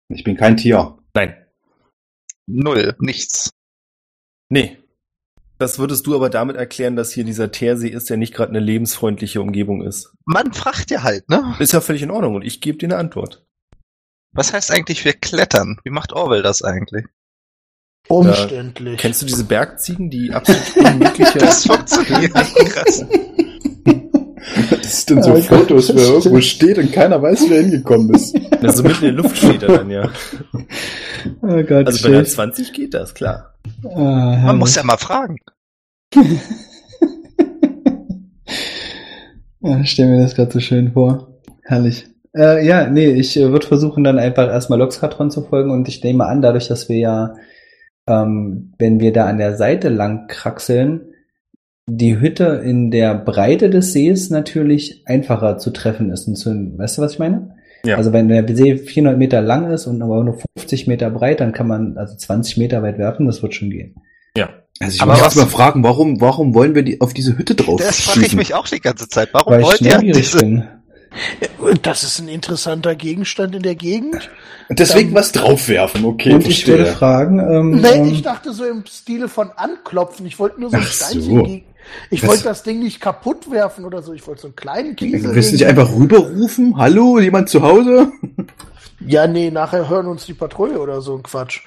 Ich bin kein Tier. Nein. Null, nichts. Nee. Das würdest du aber damit erklären, dass hier dieser Teersee ist, der nicht gerade eine lebensfreundliche Umgebung ist. Man fragt ja halt, ne? Ist ja völlig in Ordnung und ich gebe dir eine Antwort. Was heißt eigentlich wir klettern? Wie macht Orwell das eigentlich? Umständlich. Da, kennst du diese Bergziegen, die absolut unmögliche... das funktioniert nicht krass. Das sind so ja, Fotos, wo er irgendwo steht und keiner weiß, wer hingekommen ist. Also mitten in der Luft steht er dann, ja. Oh Gott, also bei der 20 geht das, klar. Ah, Man muss ja mal fragen. ja, ich stelle mir das gerade so schön vor. Herrlich. Äh, ja, nee, ich äh, würde versuchen, dann einfach erstmal Loxkatron zu folgen und ich nehme an, dadurch, dass wir ja, ähm, wenn wir da an der Seite lang kraxeln, die Hütte in der Breite des Sees natürlich einfacher zu treffen ist. Und zu, weißt du, was ich meine? Ja. Also wenn der See 400 Meter lang ist und aber nur 50 Meter breit, dann kann man also 20 Meter weit werfen, das wird schon gehen. Ja. Also ich aber muss mal fragen, warum, warum wollen wir die auf diese Hütte drauf Das frage ich mich auch die ganze Zeit. Warum Weil wollt ihr diese... bin. Das ist ein interessanter Gegenstand in der Gegend. Deswegen ähm, was draufwerfen, okay. Und ich würde fragen. Ähm, nee, ähm, ich dachte so im Stile von anklopfen. Ich wollte nur so ein Steinchen so. Ich wollte das Ding nicht kaputt werfen oder so. Ich wollte so einen kleinen Kiesel. Willst du nicht einfach rüberrufen? Hallo, jemand zu Hause? Ja, nee, nachher hören uns die Patrouille oder so ein Quatsch.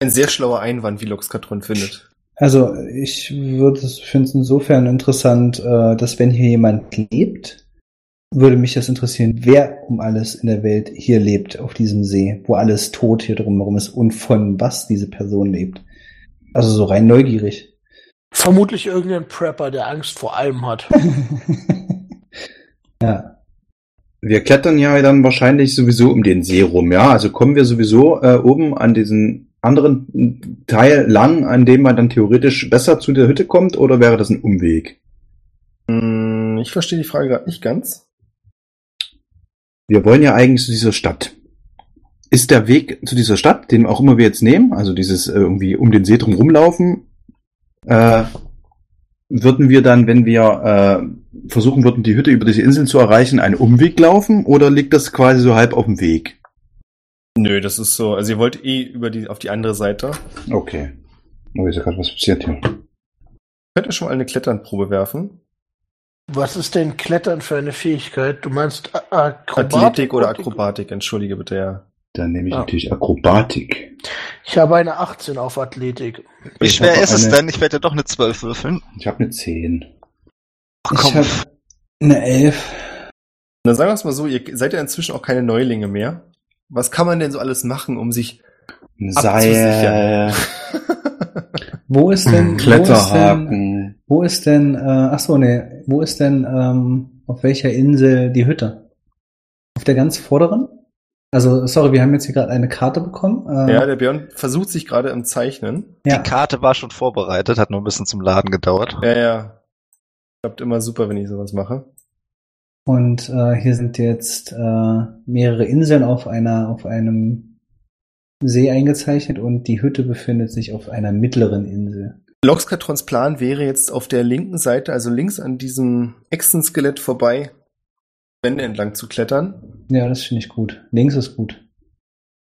Ein sehr schlauer Einwand, wie Loxkatron findet. Also, ich würde es finde es insofern interessant, äh, dass wenn hier jemand lebt, würde mich das interessieren, wer um alles in der Welt hier lebt, auf diesem See, wo alles tot hier drumherum ist und von was diese Person lebt. Also so rein neugierig. Vermutlich irgendein Prepper, der Angst vor allem hat. ja. Wir klettern ja dann wahrscheinlich sowieso um den See rum, ja. Also kommen wir sowieso äh, oben an diesen anderen Teil lang, an dem man dann theoretisch besser zu der Hütte kommt, oder wäre das ein Umweg? Hm, ich verstehe die Frage gerade nicht ganz. Wir wollen ja eigentlich zu dieser Stadt. Ist der Weg zu dieser Stadt, den auch immer wir jetzt nehmen, also dieses äh, irgendwie um den See drum rumlaufen, äh, würden wir dann, wenn wir äh, versuchen würden, die Hütte über diese Insel zu erreichen, einen Umweg laufen oder liegt das quasi so halb auf dem Weg? Nö, das ist so. Also ihr wollt eh über die auf die andere Seite. Okay. Oh, ist ja gerade was passiert hier. Könnt ihr schon mal eine Kletternprobe werfen? Was ist denn Klettern für eine Fähigkeit? Du meinst Akrobatik? Athletik oder Akrobatik, entschuldige bitte, ja. Dann nehme ich ah. natürlich Akrobatik. Ich habe eine 18 auf Athletik. Wie schwer ist eine... es denn? Ich werde doch eine 12 würfeln. Ich habe eine 10. Ach, komm. Ich habe eine 11. Na sagen wir es mal so, ihr seid ja inzwischen auch keine Neulinge mehr. Was kann man denn so alles machen, um sich Seil. wo ist denn Kletterhaken? Wo ist denn, wo ist denn äh, ach so, nee, wo ist denn ähm, auf welcher Insel die Hütte? Auf der ganz vorderen? Also, sorry, wir haben jetzt hier gerade eine Karte bekommen. Äh, ja, der Björn versucht sich gerade im Zeichnen. Ja. Die Karte war schon vorbereitet, hat nur ein bisschen zum Laden gedauert. Ja, ja. Klappt immer super, wenn ich sowas mache. Und äh, hier sind jetzt äh, mehrere Inseln auf einer, auf einem See eingezeichnet und die Hütte befindet sich auf einer mittleren Insel. Loxkatrons Plan wäre jetzt auf der linken Seite, also links an diesem Echsenskelett vorbei, Wände entlang zu klettern. Ja, das finde ich gut. Links ist gut.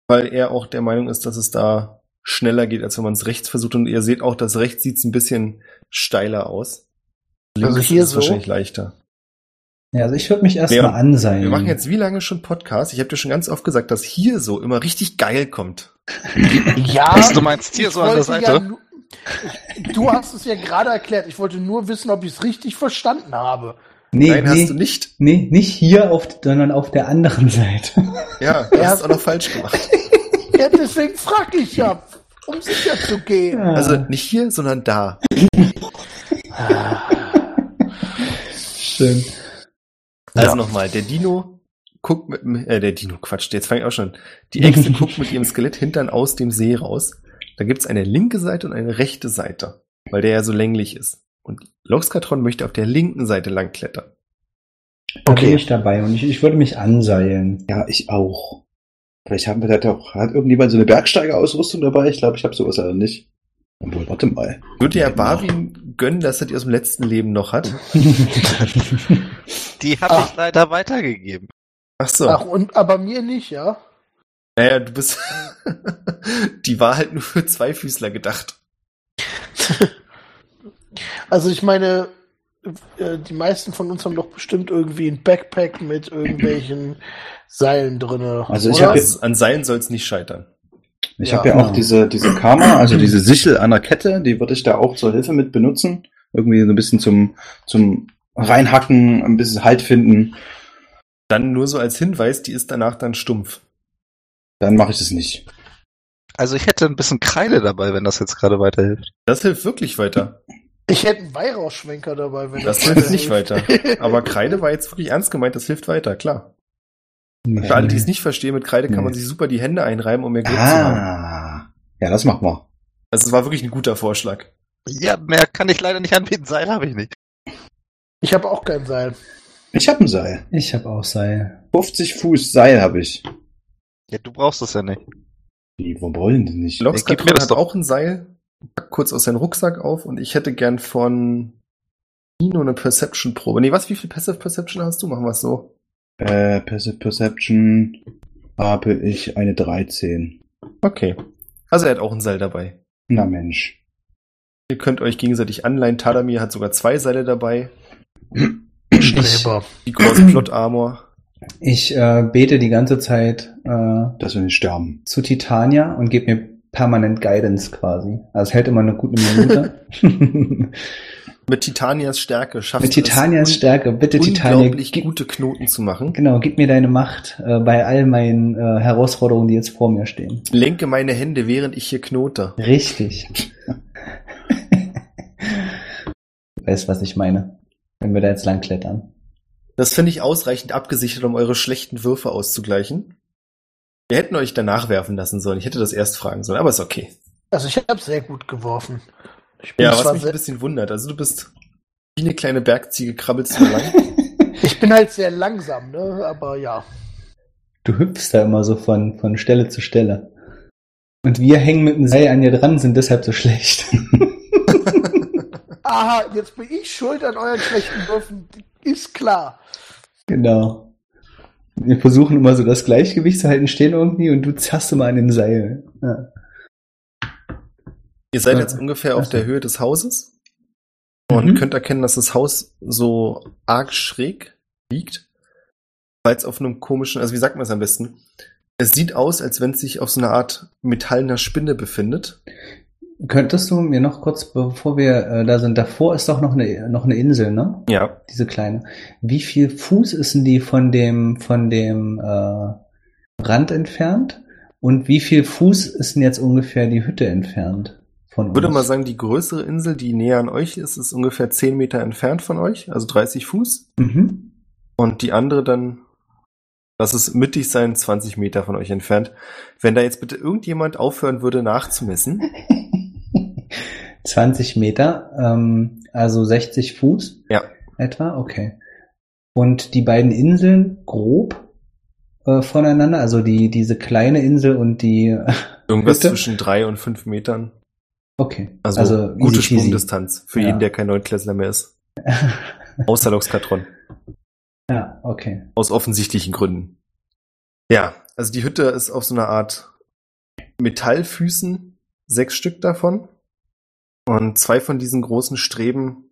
Weil er auch der Meinung ist, dass es da schneller geht, als wenn man es rechts versucht. Und ihr seht auch, dass rechts sieht es ein bisschen steiler aus. Links also hier ist es so? wahrscheinlich leichter. Ja, also ich würde mich erstmal ansehen. Wir machen jetzt wie lange schon Podcast? Ich habe dir schon ganz oft gesagt, dass hier so immer richtig geil kommt. ja. Was, du meinst hier so an der Seite? Ja, du hast es ja gerade erklärt. Ich wollte nur wissen, ob ich es richtig verstanden habe. Nee, Nein, nee, hast du nicht. Nee, nicht hier, auf, sondern auf der anderen Seite. Ja, du hast es auch noch falsch gemacht. ja, deswegen frage ich ja, um sicher zu gehen. Ja. Also nicht hier, sondern da. Schön. Also ja. nochmal, der Dino guckt mit, äh, der Dino, Quatsch, jetzt fange ich auch schon. Die Echse guckt mit ihrem Skeletthintern aus dem See raus. Da gibt's eine linke Seite und eine rechte Seite, weil der ja so länglich ist. Und Loxkatron möchte auf der linken Seite lang klettern. Da okay. bin ich dabei und ich, ich würde mich anseilen. Ja, ich auch. Vielleicht haben wir da doch, hat irgendjemand so eine Bergsteigerausrüstung dabei? Ich glaube, ich habe sowas aber nicht. Obwohl, warte mal. Würde ja Barwin gönnen, dass er die aus dem letzten Leben noch hat? die habe ich leider weitergegeben. Ach so. Ach, und, aber mir nicht, ja? Naja, du bist. die war halt nur für Zweifüßler gedacht. also ich meine, äh, die meisten von uns haben doch bestimmt irgendwie ein Backpack mit irgendwelchen Seilen drinne. Also ich habe jetzt an Seilen soll es nicht scheitern. Ich ja, habe ja auch diese diese Karma, also diese Sichel an der Kette, die würde ich da auch zur Hilfe mit benutzen, irgendwie so ein bisschen zum zum reinhacken, ein bisschen Halt finden. Dann nur so als Hinweis, die ist danach dann stumpf. Dann mache ich das nicht. Also ich hätte ein bisschen Kreide dabei, wenn das jetzt gerade weiterhilft. Das hilft wirklich weiter. Ich hätte einen Weihrauchschwenker dabei, wenn das, das hilft nicht weiter. Aber Kreide war jetzt wirklich ernst gemeint, das hilft weiter, klar. Nee. Für alle, die es nicht verstehen, mit Kreide nee. kann man sich super die Hände einreiben, um mehr Glück ah. zu haben. Ja, das machen wir. Also es war wirklich ein guter Vorschlag. Ja, mehr kann ich leider nicht anbieten. Seil habe ich nicht. Ich habe auch kein Seil. Ich habe ein Seil. Ich habe auch Seil. 50 Fuß Seil habe ich. Ja, du brauchst das ja nicht. Wie, wo wollen die nicht? Lox gib mir das doch auch ein Seil kurz aus seinem Rucksack auf und ich hätte gern von Nino eine Perception-Probe. Nee, was, wie viel Passive Perception hast du? Machen wir es so. Äh, Passive Perception habe ich eine 13. Okay. Also er hat auch ein Seil dabei. Na Mensch. Ihr könnt euch gegenseitig anleihen. Tadamir hat sogar zwei Seile dabei. Streber. Die große Plot Armor. Ich äh, bete die ganze Zeit, äh, dass wir nicht sterben. Zu Titania und gebe mir permanent Guidance quasi. Also es hält immer eine gute Minute. Mit Titanias Stärke schafft Mit Titanias es Stärke, bitte Titania. Unglaublich gute Knoten zu machen. Genau, gib mir deine Macht äh, bei all meinen äh, Herausforderungen, die jetzt vor mir stehen. Lenke meine Hände, während ich hier knote. Richtig. weißt, was ich meine. Wenn wir da jetzt lang klettern. Das finde ich ausreichend abgesichert, um eure schlechten Würfe auszugleichen. Wir hätten euch danach werfen lassen sollen. Ich hätte das erst fragen sollen, aber ist okay. Also ich habe sehr gut geworfen. ja, was mich ein bisschen wundert. Also du bist wie eine kleine Bergziege, krabbelst du lang. ich bin halt sehr langsam, ne? Aber ja. Du hüpfst da immer so von, von Stelle zu Stelle. Und wir hängen mit dem Seil an dir dran, sind deshalb so schlecht. Aha, jetzt bin ich schuld an euren schlechten Würfen. Ist klar. Genau. Wir versuchen immer so das Gleichgewicht zu halten, stehen irgendwie und du zerrst immer an dem Seil. Ja. Ihr seid jetzt ungefähr auf der Höhe des Hauses und mhm. könnt erkennen, dass das Haus so arg schräg liegt, weil es auf einem komischen, also wie sagt man es am besten? Es sieht aus, als wenn es sich auf so einer Art metallener Spinne befindet. Könntest du mir noch kurz, bevor wir äh, da sind, davor ist doch noch eine, noch eine Insel, ne? Ja. Diese kleine. Wie viel Fuß ist denn die von dem, von dem äh, Rand entfernt? Und wie viel Fuß ist denn jetzt ungefähr die Hütte entfernt? Von Ich würde mal sagen, die größere Insel, die näher an euch ist, ist ungefähr 10 Meter entfernt von euch, also 30 Fuß. Mhm. Und die andere dann, lass es mittig sein, 20 Meter von euch entfernt. Wenn da jetzt bitte irgendjemand aufhören würde nachzumessen. 20 Meter, ähm, also 60 Fuß. Ja. Etwa, okay. Und die beiden Inseln grob äh, voneinander, also die diese kleine Insel und die irgendwas Hütte? zwischen drei und fünf Metern. Okay. Also, also gute Sprungdistanz für ja. jeden, der kein Neunklässler mehr ist. Außer Loxkatron. Ja, okay. Aus offensichtlichen Gründen. Ja, also die Hütte ist auf so einer Art Metallfüßen, sechs Stück davon. Und zwei von diesen großen Streben,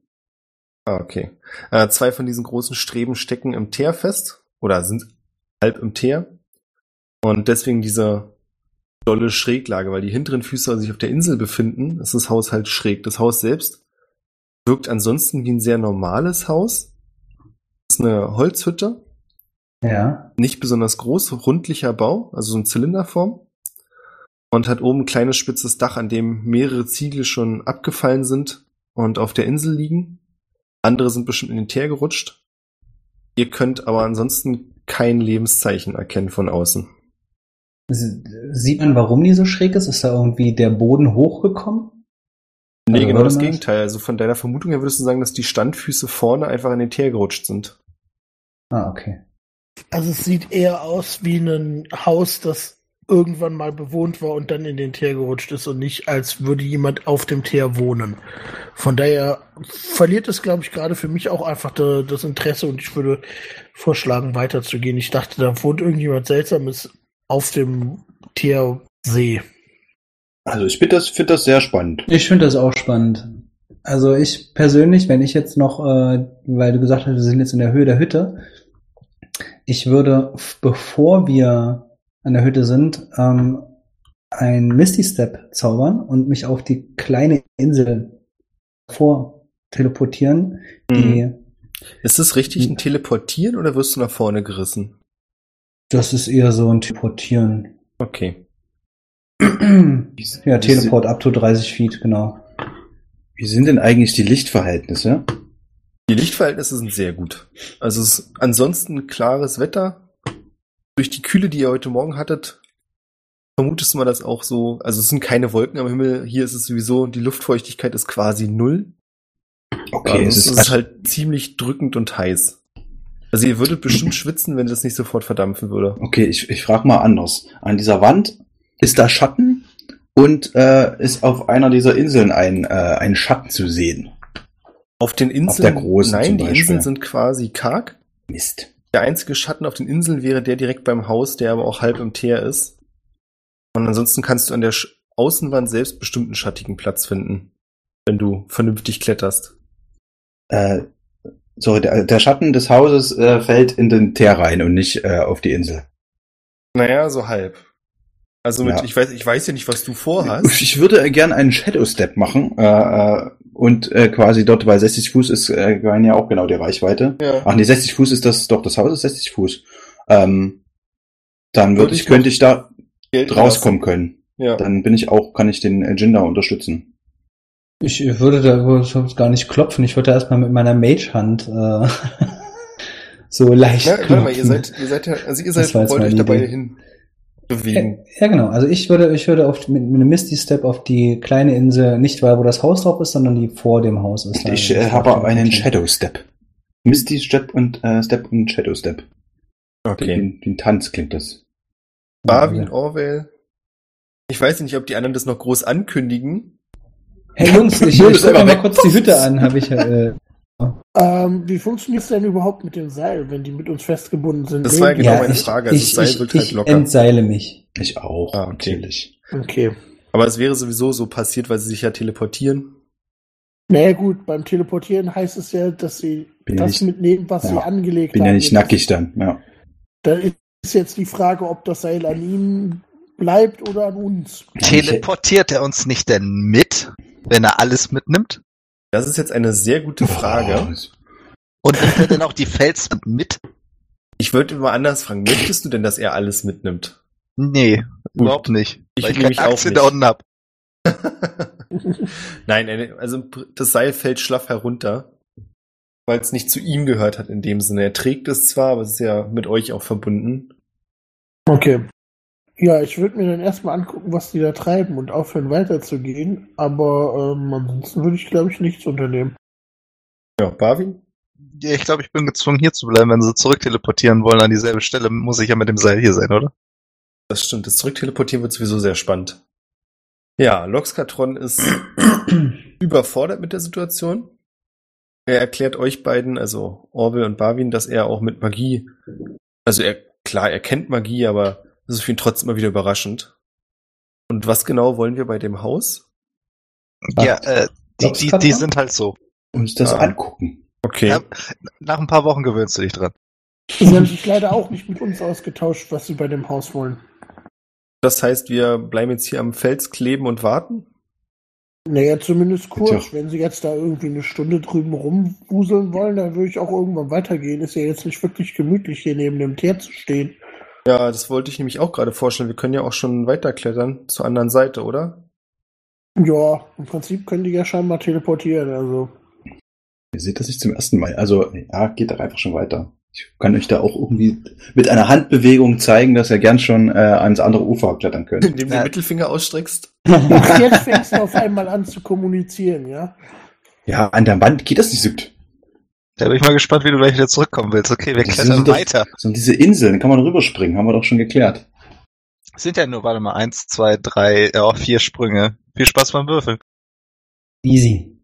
ah, okay, äh, zwei von diesen großen Streben stecken im Teer fest oder sind halb im Teer. Und deswegen diese dolle Schräglage, weil die hinteren Füße sich auf der Insel befinden, ist das Haus halt schräg. Das Haus selbst wirkt ansonsten wie ein sehr normales Haus. Das ist eine Holzhütte. Ja. Nicht besonders groß, rundlicher Bau, also so eine Zylinderform und hat oben ein kleines spitzes Dach, an dem mehrere Ziegel schon abgefallen sind und auf der Insel liegen. Andere sind bestimmt in den Teer gerutscht. Ihr könnt aber ansonsten kein Lebenszeichen erkennen von außen. Sieht man, warum die so schräg ist? Ist da irgendwie der Boden hochgekommen? Nee, also genau das Gegenteil. Also von deiner Vermutung her würdest du sagen, dass die Standfüße vorne einfach in den Teer gerutscht sind. Ah, okay. Also es sieht eher aus wie ein Haus, das irgendwann mal bewohnt war und dann in den Teer gerutscht ist und nicht, als würde jemand auf dem Teer wohnen. Von daher verliert es, glaube ich, gerade für mich auch einfach das Interesse und ich würde vorschlagen, weiterzugehen. Ich dachte, da wohnt irgendjemand Seltsames auf dem Teersee. Also ich finde das, find das sehr spannend. Ich finde das auch spannend. Also ich persönlich, wenn ich jetzt noch, äh, weil du gesagt hast, wir sind jetzt in der Höhe der Hütte, ich würde, bevor wir an der Hütte sind, ähm, ein Misty Step zaubern und mich auf die kleine Insel vor teleportieren. Die, mhm. Ist es richtig ein Teleportieren oder wirst du nach vorne gerissen? Das ist eher so ein Teleportieren. Okay. ja, Teleport up to 30 Feet, genau. Wie sind denn eigentlich die Lichtverhältnisse? Die Lichtverhältnisse sind sehr gut. Also es ist ansonsten klares Wetter. Durch die Kühle, die ihr heute Morgen hattet, vermutest du mal das auch so. Also es sind keine Wolken am Himmel. Hier ist es sowieso, die Luftfeuchtigkeit ist quasi null. Okay, also es ist, es ist halt ziemlich drückend und heiß. Also ihr würdet bestimmt schwitzen, wenn das nicht sofort verdampfen würde. Okay, ich, ich frage mal anders. An dieser Wand ist da Schatten und äh, ist auf einer dieser Inseln ein, äh, ein Schatten zu sehen. Auf den Inseln? Auf der großen Nein, die Inseln sind quasi karg. Mist. Der einzige Schatten auf den Inseln wäre der direkt beim Haus, der aber auch halb im Teer ist. Und ansonsten kannst du an der Außenwand selbst bestimmten schattigen Platz finden, wenn du vernünftig kletterst. Äh, sorry, der, der Schatten des Hauses äh, fällt in den Teer rein und nicht äh, auf die Insel. Naja, so halb. Also mit, ja. ich weiß, ich weiß ja nicht, was du vorhast. Ich würde gern einen Shadow Step machen äh, äh und äh, quasi dort, weil 60 Fuß ist äh, ja auch genau die Reichweite. Ja. Ach nee, 60 Fuß ist das, doch das Haus ist 60 Fuß. Ähm, dann würde ich, könnte ich da Geld rauskommen lassen. können. Ja. Dann bin ich auch, kann ich den Agenda unterstützen. Ich würde da gar nicht klopfen. Ich würde erstmal mit meiner Mage-Hand äh, so leicht. Ja, warte mal, ihr seid, ihr seid ja, also ihr seid, wollt euch dabei hin bewegen. Ja, ja, genau. Also ich würde, ich würde auf, mit, mit einem Misty Step auf die kleine Insel, nicht weil wo das Haus drauf ist, sondern die vor dem Haus ist. Ich äh, habe einen Shadow Step. Misty Step und äh, Step und Shadow Step. Okay. Den, den Tanz klingt das. Barwin, Orwell. Ich weiß nicht, ob die anderen das noch groß ankündigen. Hey Jungs, ich, ich gucke mal kurz die Hütte an, habe ich äh, ähm, wie funktioniert es denn überhaupt mit dem Seil, wenn die mit uns festgebunden sind? Das war ja genau ja, meine Frage. Also ich, das Seil ich, wird halt ich locker. Ich entseile mich. Ich auch, ah, okay. natürlich. Okay. Aber es wäre sowieso so passiert, weil sie sich ja teleportieren. Naja gut, beim Teleportieren heißt es ja, dass sie bin das nicht, mitnehmen, was ja, sie angelegt bin haben. Bin ja nicht nackig dann, ja. Da ist jetzt die Frage, ob das Seil an ihnen bleibt oder an uns. Teleportiert er uns nicht denn mit, wenn er alles mitnimmt? Das ist jetzt eine sehr gute Frage. Und nimmt er denn auch die Felswand mit? Ich würde mal anders fragen. Möchtest du denn, dass er alles mitnimmt? Nee, Gut. überhaupt nicht. Ich weil ich keine Aktien da unten hab. Nein, also das Seil fällt schlaff herunter, weil es nicht zu ihm gehört hat in dem Sinne. Er trägt es zwar, aber es ist ja mit euch auch verbunden. Okay. Ja, ich würde mir dann erstmal angucken, was die da treiben und aufhören weiterzugehen, aber ähm, ansonsten würde ich, glaube ich, nichts unternehmen. Ja, Barwin? Ja, ich glaube, ich bin gezwungen, hier zu bleiben. Wenn sie zurückteleportieren wollen an dieselbe Stelle, muss ich ja mit dem Seil hier sein, oder? Das stimmt. Das Zurückteleportieren wird sowieso sehr spannend. Ja, Loxkatron ist überfordert mit der Situation. Er erklärt euch beiden, also Orwell und Barwin, dass er auch mit Magie, also er, klar, er kennt Magie, aber das ist für ihn trotzdem immer wieder überraschend. Und was genau wollen wir bei dem Haus? Ja, äh, die, die, die sind halt so. Uns das ah. angucken. Okay. Ja, nach ein paar Wochen gewöhnst du dich dran. Sie haben sich leider auch nicht mit uns ausgetauscht, was sie bei dem Haus wollen. Das heißt, wir bleiben jetzt hier am Fels kleben und warten? Naja, zumindest kurz. Wenn sie jetzt da irgendwie eine Stunde drüben rumwuseln wollen, dann würde ich auch irgendwann weitergehen. Ist ja jetzt nicht wirklich gemütlich, hier neben dem Teer zu stehen. Ja, das wollte ich nämlich auch gerade vorstellen. Wir können ja auch schon weiterklettern zur anderen Seite, oder? Ja, im Prinzip können die ja scheinbar teleportieren, also. Ihr seht das nicht zum ersten Mal. Also, ja, geht doch einfach schon weiter. Ich kann euch da auch irgendwie mit einer Handbewegung zeigen, dass ihr gern schon äh, ans andere Ufer klettern könnt. Indem du den Mittelfinger ausstreckst. Ach, jetzt fängst du auf einmal an zu kommunizieren, ja? Ja, an der Wand geht das nicht so gut. Da bin ich mal gespannt, wie du gleich wieder zurückkommen willst. Okay, wir Das klettern sind doch- weiter. So diese Inseln, kann man rüberspringen, haben wir doch schon geklärt. Sind ja nur, warte mal, eins, zwei, drei, ja, vier Sprünge. Viel Spaß beim Würfeln. Easy.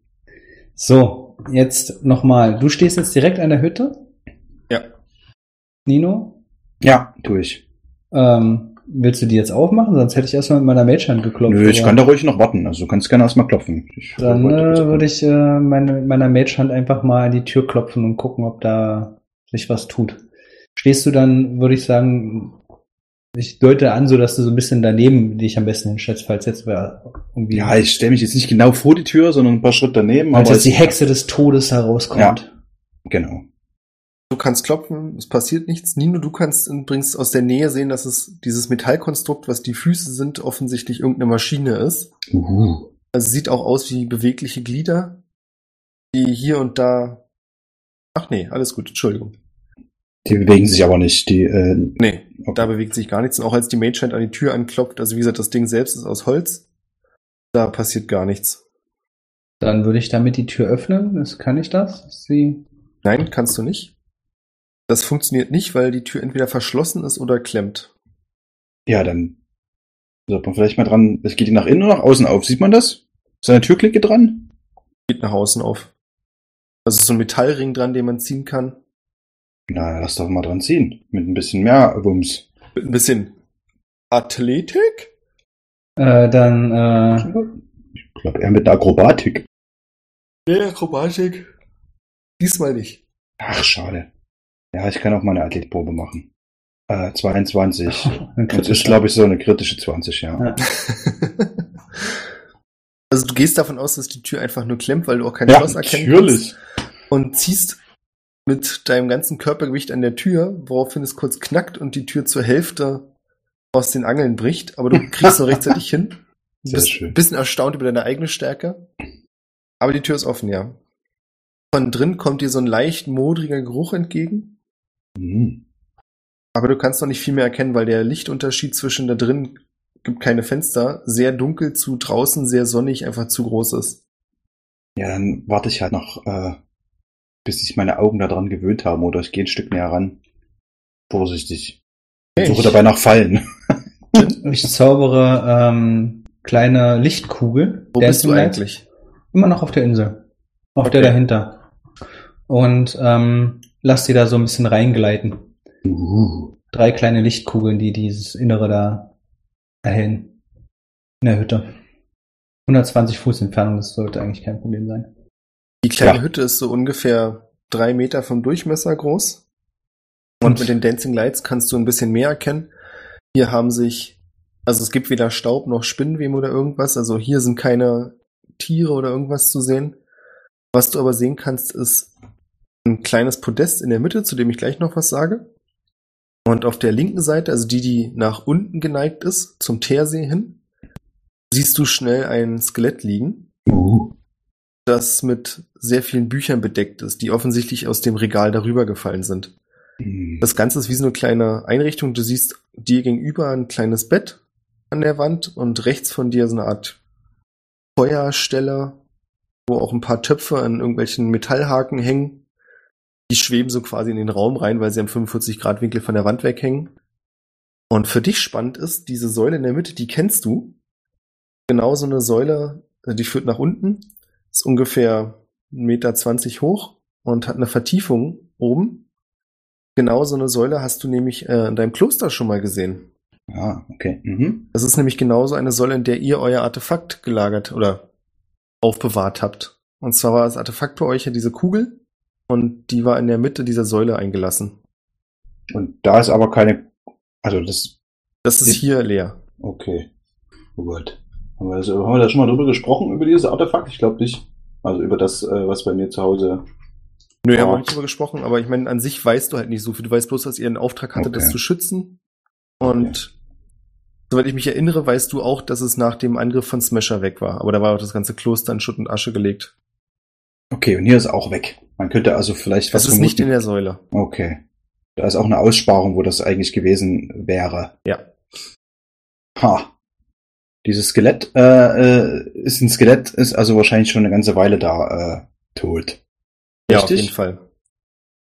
So, jetzt nochmal. Du stehst jetzt direkt an der Hütte, Ja. Nino. Ja, tue ich. Ähm, willst du die jetzt aufmachen? Sonst hätte ich erstmal mit meiner Mage-Hand geklopft. Nö, ich kann da ruhig noch warten. Also du kannst gerne erstmal klopfen. Ich Dann äh, würde ich äh, meine, mit meiner Mage-Hand einfach mal an die Tür klopfen und gucken, ob da sich was tut. Stehst du dann, würde ich sagen, ich deute an, so dass du so ein bisschen daneben dich am besten hinschätzt, falls jetzt wer irgendwie, Ja, ich stelle mich jetzt nicht genau vor die Tür, sondern ein paar Schritte daneben. falls aber jetzt die Hexe des Todes herauskommt. Genau. Du kannst klopfen, es passiert nichts. Nino, du kannst übrigens aus der Nähe sehen, dass es dieses Metallkonstrukt, was die Füße sind, offensichtlich irgendeine Maschine ist. Uh. Also es sieht auch aus wie bewegliche Glieder, die hier und da. Ach nee, alles gut, Entschuldigung. Die bewegen sich aber nicht. Die, äh, Nee, okay. da bewegt sich gar nichts. Und auch als die Mage Hand an die Tür anklopft, also wie gesagt, das Ding selbst ist aus Holz, da passiert gar nichts. Dann würde ich damit die Tür öffnen. Das kann ich das? Ist Sie Nein, kannst du nicht. Das funktioniert nicht, weil die Tür entweder verschlossen ist oder klemmt. ja, dann sollte man vielleicht mal dran. Es geht die nach innen oder nach außen auf. Sieht man das? Ist da eine Türklicke dran? Geht nach außen auf. Also ist so ein Metallring dran, den man ziehen kann. Na, lass doch mal dran ziehen. Mit ein bisschen mehr Wumms. Mit ein bisschen Athletik? äh, dann äh, Ich glaube eher mit der Akrobatik. Nee, Akrobatik. Diesmal nicht. Ach, schade. Ja, ich kann auch mal eine Athletprobe machen. Äh, 22. ein Das ist, glaube ich, so eine kritische 20, ja. Ja. also du gehst davon aus, dass die Tür einfach nur klemmt, weil du auch kein Ja, Schloss erkennen natürlich. kannst. Und ziehst mit deinem ganzen Körpergewicht an der Tür, woraufhin es kurz knackt und die Tür zur Hälfte aus den Angeln bricht. Aber du kriegst noch rechtzeitig hin. Du Sehr bist schön. ein bisschen erstaunt über deine eigene Stärke. Aber die Tür ist offen, ja. Von drin kommt dir so ein leicht modriger Geruch entgegen. Mhm. Aber du kannst noch nicht viel mehr erkennen, weil der Lichtunterschied zwischen da drin gibt keine Fenster, sehr dunkel zu draußen, sehr sonnig, einfach zu groß ist. Ja, dann warte ich halt noch, äh, bis sich meine Augen daran gewöhnt haben oder ich gehe ein Stück näher ran. Vorsichtig. Ich suche dabei nach Fallen. ich zaubere ähm, kleine Lichtkugel. Wo bist du eigentlich? Immer noch auf der Insel. Auf Okay. der dahinter. Und ähm, lass die da so ein bisschen reingleiten. Uh. Drei kleine Lichtkugeln, die dieses Innere da erhellen. In der Hütte. 120 Fuß Entfernung, das sollte eigentlich kein Problem sein. Die kleine Ja. Hütte ist so ungefähr drei Meter vom Durchmesser groß. Und Und- mit den Dancing Lights kannst du ein bisschen mehr erkennen. Hier haben sich, also es gibt weder Staub noch Spinnweben oder irgendwas. Also hier sind keine Tiere oder irgendwas zu sehen. Was du aber sehen kannst, ist ein kleines Podest in der Mitte, zu dem ich gleich noch was sage. Und auf der linken Seite, also die, die nach unten geneigt ist, zum Teersee hin, siehst du schnell ein Skelett liegen Uh. das mit sehr vielen Büchern bedeckt ist, die offensichtlich aus dem Regal darüber gefallen sind. Mhm. Das Ganze ist wie so eine kleine Einrichtung. Du siehst dir gegenüber ein kleines Bett an der Wand und rechts von dir so eine Art Feuerstelle, wo auch ein paar Töpfe an irgendwelchen Metallhaken hängen. Die schweben so quasi in den Raum rein, weil sie am 45 Grad Winkel von der Wand weghängen. Und für dich spannend ist, diese Säule in der Mitte, die kennst du. Genau so eine Säule, äh, die führt nach unten, ist ungefähr 1,20 Meter hoch und hat eine Vertiefung oben. Genau so eine Säule hast du nämlich äh, in deinem Kloster schon mal gesehen. Ah, okay. Mhm. Das ist nämlich genauso eine Säule, in der ihr euer Artefakt gelagert oder aufbewahrt habt. Und zwar war das Artefakt bei euch ja diese Kugel und die war in der Mitte dieser Säule eingelassen. Und da ist aber keine, also das, Das ist hier leer. okay. Oh Gott. Haben wir, das, haben wir da schon mal drüber gesprochen, über dieses Artefakt? Ich glaube nicht. Also über das, äh, was bei mir zu Hause. Nö, haben Oh. wir nicht drüber gesprochen, aber ich meine, an sich weißt du halt nicht so viel. Du weißt bloß, dass ihr einen Auftrag hattet, Okay. das zu schützen. Und soweit ich mich erinnere, weißt du auch, dass es nach dem Angriff von Smasher weg war. Aber da war auch das ganze Kloster in Schutt und Asche gelegt. Okay, und hier ist auch weg. Man könnte also vielleicht Das was ist nicht in vermuten. der Säule. Okay. Da ist auch eine Aussparung, wo das eigentlich gewesen wäre. Ja. Ha. Dieses Skelett äh, äh, ist ein Skelett, ist also wahrscheinlich schon eine ganze Weile da äh, tot. Ja, auf jeden Fall.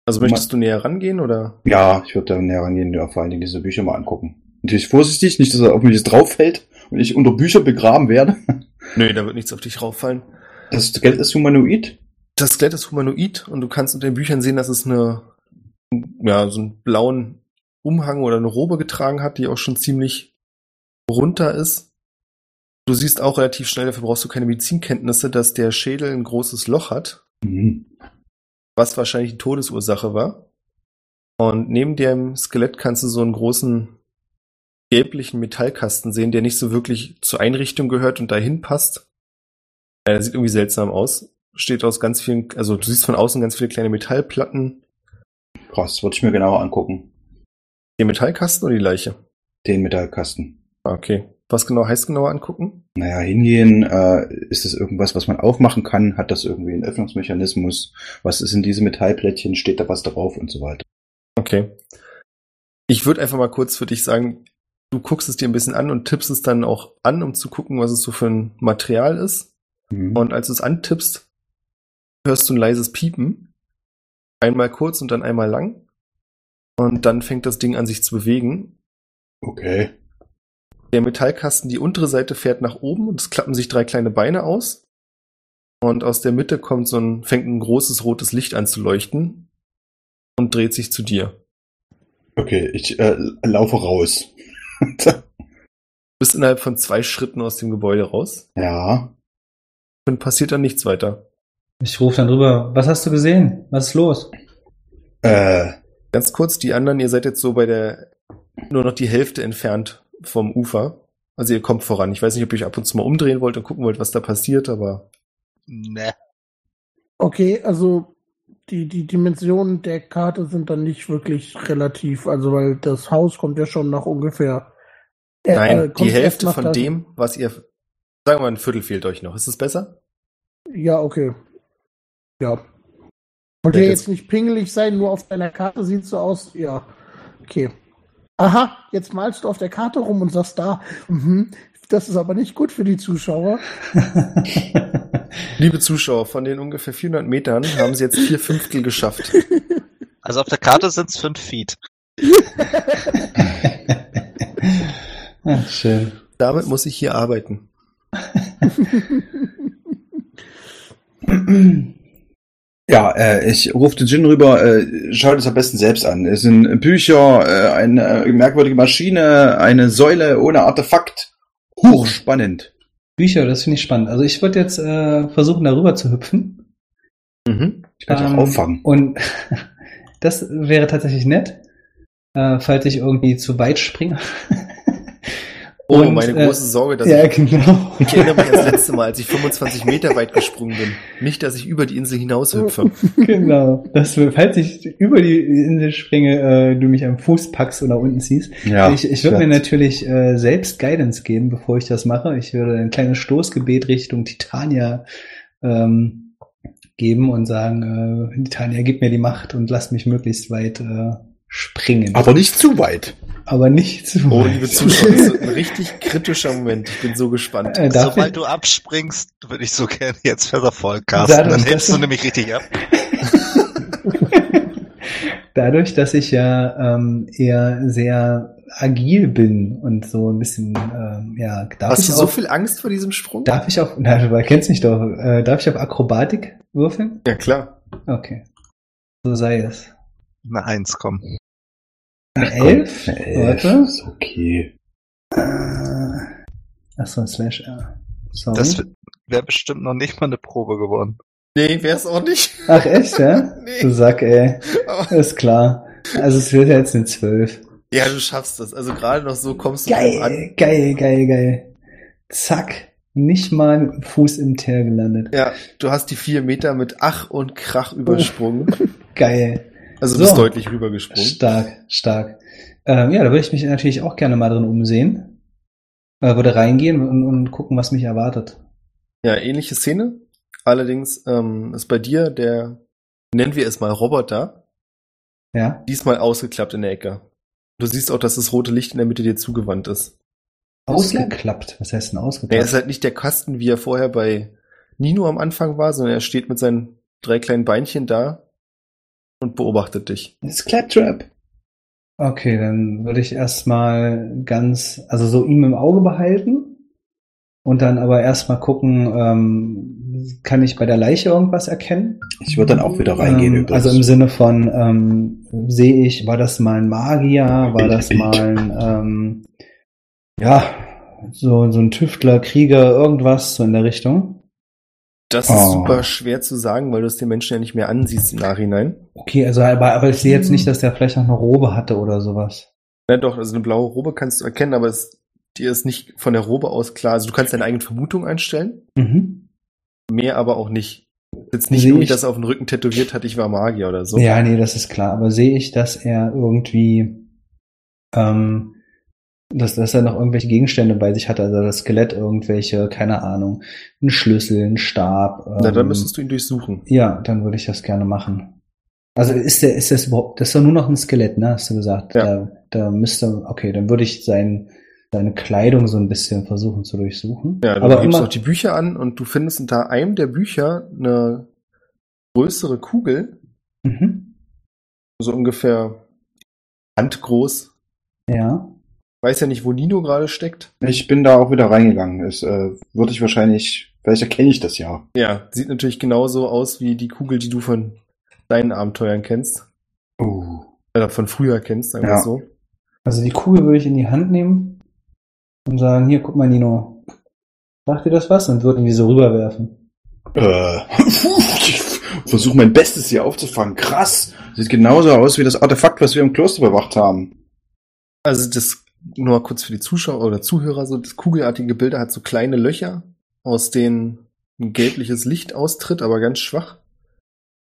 Also möchtest du näher rangehen oder? Ja, ich würde da näher rangehen, ja, vor allen Dingen diese Bücher mal angucken. Natürlich vorsichtig, nicht, dass er auf mich drauf fällt und ich unter Bücher begraben werde. Nö, da wird nichts auf dich rauffallen. Das Skelett ist humanoid? Das Skelett ist humanoid und du kannst unter den Büchern sehen, dass es eine, ja, so einen blauen Umhang oder eine Robe getragen hat, die auch schon ziemlich runter ist. Du siehst auch relativ schnell, dafür brauchst du keine Medizinkenntnisse, dass der Schädel ein großes Loch hat. Mhm. Was wahrscheinlich die Todesursache war. Und neben dem Skelett kannst du so einen großen gelblichen Metallkasten sehen, der nicht so wirklich zur Einrichtung gehört und dahin passt. Ja, der sieht irgendwie seltsam aus. Steht aus ganz vielen, also du siehst von außen ganz viele kleine Metallplatten. Krass, würde ich mir genauer angucken. Den Metallkasten oder die Leiche? Den Metallkasten. Ah, okay. Was genau heißt genauer angucken? Naja, hingehen, äh, ist es irgendwas, was man aufmachen kann? Hat das irgendwie einen Öffnungsmechanismus? Was ist in diese Metallplättchen? Steht da was drauf und so weiter? Okay. Ich würde einfach mal kurz für dich sagen, du guckst es dir ein bisschen an und tippst es dann auch an, um zu gucken, was es so für ein Material ist. Mhm. Und als du es antippst, hörst du ein leises Piepen. Einmal kurz und dann einmal lang. Und dann fängt das Ding an, sich zu bewegen. Okay. Der Metallkasten, die untere Seite fährt nach oben und es klappen sich drei kleine Beine aus. Und aus der Mitte kommt so ein, fängt ein großes rotes Licht an zu leuchten und dreht sich zu dir. Okay, ich äh, laufe raus. bist innerhalb von zwei Schritten aus dem Gebäude raus. Ja. Und passiert dann nichts weiter. Ich rufe dann rüber. Was hast du gesehen? Was ist los? Äh. Ganz kurz, die anderen, ihr seid jetzt so bei der nur noch die Hälfte entfernt vom Ufer. Also ihr kommt voran. Ich weiß nicht, ob ihr euch ab und zu mal umdrehen wollt und gucken wollt, was da passiert, aber. Ne. Okay, also die, die Dimensionen der Karte sind dann nicht wirklich relativ, also weil das Haus kommt ja schon nach ungefähr. Äh, Nein, äh, die Hälfte von dem, was ihr. Sagen wir mal, ein Viertel fehlt euch noch. Ist es besser? Ja, okay. Ja. Wollt ihr jetzt nicht pingelig sein, nur auf deiner Karte sieht so aus? Ja. Okay. Aha, jetzt malst du auf der Karte rum und sagst da, mhm, das ist aber nicht gut für die Zuschauer. Liebe Zuschauer, von den ungefähr 400 Metern haben sie jetzt vier Fünftel geschafft. Also auf der Karte sind es fünf Feet. Ach, schön. Damit muss ich hier arbeiten. Ja, äh, ich rufe den Jin rüber, äh, schaut es am besten selbst an. Es sind Bücher, äh, eine merkwürdige Maschine, eine Säule ohne Artefakt. Hochspannend. Bücher, das finde ich spannend. Also ich würde jetzt äh, versuchen, darüber zu hüpfen. Mhm. Ich kann ähm, auch auffangen. Und das wäre tatsächlich nett, äh, falls ich irgendwie zu weit springe. Oh, und, meine äh, große Sorge, dass ja, ich, genau. ich erinnere mich an das letzte Mal, als ich 25 Meter weit gesprungen bin. Nicht, dass ich über die Insel hinaus hüpfe. Genau. Dass, falls ich über die Insel springe, äh, du mich am Fuß packst oder unten ziehst. Ja, ich ich würde mir natürlich äh, selbst Guidance geben, bevor ich das mache. Ich würde ein kleines Stoßgebet Richtung Titania ähm, geben und sagen, äh, Titania, gib mir die Macht und lass mich möglichst weit äh, springen. Aber nicht zu weit aber nicht zu Oh, liebe Zuschauer, das ist ein richtig kritischer Moment. Ich bin so gespannt. Äh, Sobald ich... du abspringst, würde ich so gerne jetzt Featherfall casten. Dadurch, Dann hältst du nämlich richtig ab. Dadurch, dass ich ja ähm, eher sehr agil bin und so ein bisschen, ähm, ja, darf Hast ich du auch, so viel Angst vor diesem Sprung? Darf ich auch, na, du kennst mich doch, äh, darf ich auf Akrobatik würfeln? Ja, klar. Okay. So sei es. Eine Eins, komm. Eine Elf? Elf Warte. Ist okay. Äh, achso, Slash R. Sorry. Das wäre bestimmt noch nicht mal eine Probe geworden. Nee, wär's auch nicht. Ach echt, ja? nee. Du Sack, ey. Ist klar. Also es wird ja jetzt eine 12. Ja, du schaffst das. Also gerade noch so kommst du geil, an. Geil, geil, geil. Zack. Nicht mal mit dem Fuß im Teer gelandet. Ja, du hast die vier Meter mit Ach und Krach übersprungen. geil. Also du so. bist deutlich rübergesprungen. Stark, stark. Ähm, ja, da würde ich mich natürlich auch gerne mal drin umsehen. Äh, würde reingehen und, und gucken, was mich erwartet. Ja, ähnliche Szene. Allerdings ähm, ist bei dir der, nennen wir es mal Roboter, Ja. Diesmal ausgeklappt in der Ecke. Du siehst auch, dass das rote Licht in der Mitte dir zugewandt ist. Ausgeklappt? Was heißt denn ausgeklappt? Er ist halt nicht der Kasten, wie er vorher bei Nino am Anfang war, sondern er steht mit seinen drei kleinen Beinchen da und beobachtet dich. Das ist Claptrap. Okay, dann würde ich erstmal ganz, also so ihm im Auge behalten und dann aber erstmal gucken, ähm, kann ich bei der Leiche irgendwas erkennen? Ich würde dann auch wieder reingehen. Ähm, also im Sinne von, ähm, sehe ich, war das mal ein Magier, war das mal ein, ähm, ja, so, so ein Tüftler, Krieger, irgendwas so in der Richtung? Das ist oh. super schwer zu sagen, weil du es den Menschen ja nicht mehr ansiehst im Nachhinein. Okay, also aber, aber ich sehe jetzt nicht, dass der vielleicht noch eine Robe hatte oder sowas. Ja, doch, also eine blaue Robe kannst du erkennen, aber es, dir ist nicht von der Robe aus klar. Also du kannst deine eigene Vermutung einstellen. Mhm. Mehr aber auch nicht. Jetzt nicht irgendwie, dass er auf dem Rücken tätowiert hat, ich war Magier oder so. Ja, nee, das ist klar. Aber sehe ich, dass er irgendwie ähm, dass, dass er noch irgendwelche Gegenstände bei sich hat, also das Skelett irgendwelche, keine Ahnung, ein Schlüssel, ein Stab. Ähm, Na, dann ähm, müsstest du ihn durchsuchen. Ja, dann würde ich das gerne machen. Also ist der, ist das überhaupt, das ist doch nur noch ein Skelett, ne, hast du gesagt. Ja. Da, da müsste, okay, dann würde ich sein, seine Kleidung so ein bisschen versuchen zu durchsuchen. Ja, du gibst auch die Bücher an und du findest unter einem der Bücher eine größere Kugel. Mhm. So ungefähr handgroß. Ja weiß ja nicht, wo Nino gerade steckt. Ich bin da auch wieder reingegangen. Es äh, würde ich wahrscheinlich, vielleicht erkenne ich das ja. Ja, sieht natürlich genauso aus wie die Kugel, die du von deinen Abenteuern kennst. Uh. Oder von früher kennst, sagen wir ja. so. Also die Kugel würde ich in die Hand nehmen und sagen, hier, guck mal, Nino. Sagt dir das was? Und würden die so rüberwerfen. Äh, ich versuche mein Bestes hier aufzufangen. Krass. Sieht genauso aus wie das Artefakt, was wir im Kloster bewacht haben. Also das nur kurz für die Zuschauer oder Zuhörer, so das kugelartige Bilder hat so kleine Löcher, aus denen ein gelbliches Licht austritt, aber ganz schwach.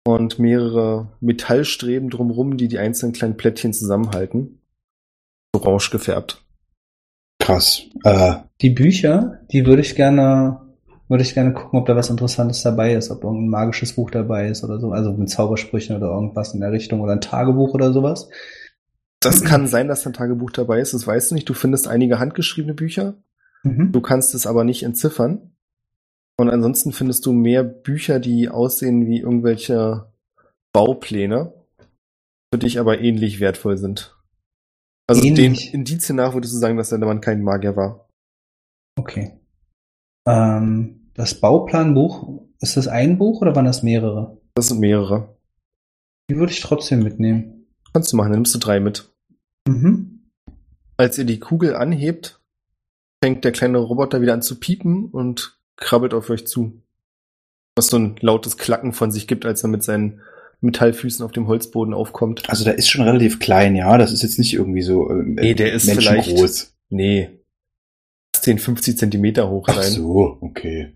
Und mehrere Metallstreben drumrum, die die einzelnen kleinen Plättchen zusammenhalten. Orange gefärbt. Krass. Äh, die Bücher, die würde ich gerne, würde ich gerne gucken, ob da was Interessantes dabei ist, ob irgendein magisches Buch dabei ist oder so, also mit Zaubersprüchen oder irgendwas in der Richtung oder ein Tagebuch oder sowas. Das kann sein, dass ein Tagebuch dabei ist, das weißt du nicht. Du findest einige handgeschriebene Bücher. Mhm. Du kannst es aber nicht entziffern. Und ansonsten findest du mehr Bücher, die aussehen wie irgendwelche Baupläne, für dich aber ähnlich wertvoll sind. Also ähnlich. den Indizien nach würdest du sagen, dass der Mann kein Magier war. Okay. Ähm, das Bauplanbuch, ist das ein Buch oder waren das mehrere? Das sind mehrere. Die würde ich trotzdem mitnehmen. Kannst du machen, dann nimmst du drei mit. Mhm. Als ihr die Kugel anhebt, fängt der kleine Roboter wieder an zu piepen und krabbelt auf euch zu. Was so ein lautes Klacken von sich gibt, als er mit seinen Metallfüßen auf dem Holzboden aufkommt. Also der ist schon relativ klein, ja. Das ist jetzt nicht irgendwie so äh, Nee, der ist vielleicht groß. Nee. 10, 50 Zentimeter hoch sein. Ach so, okay.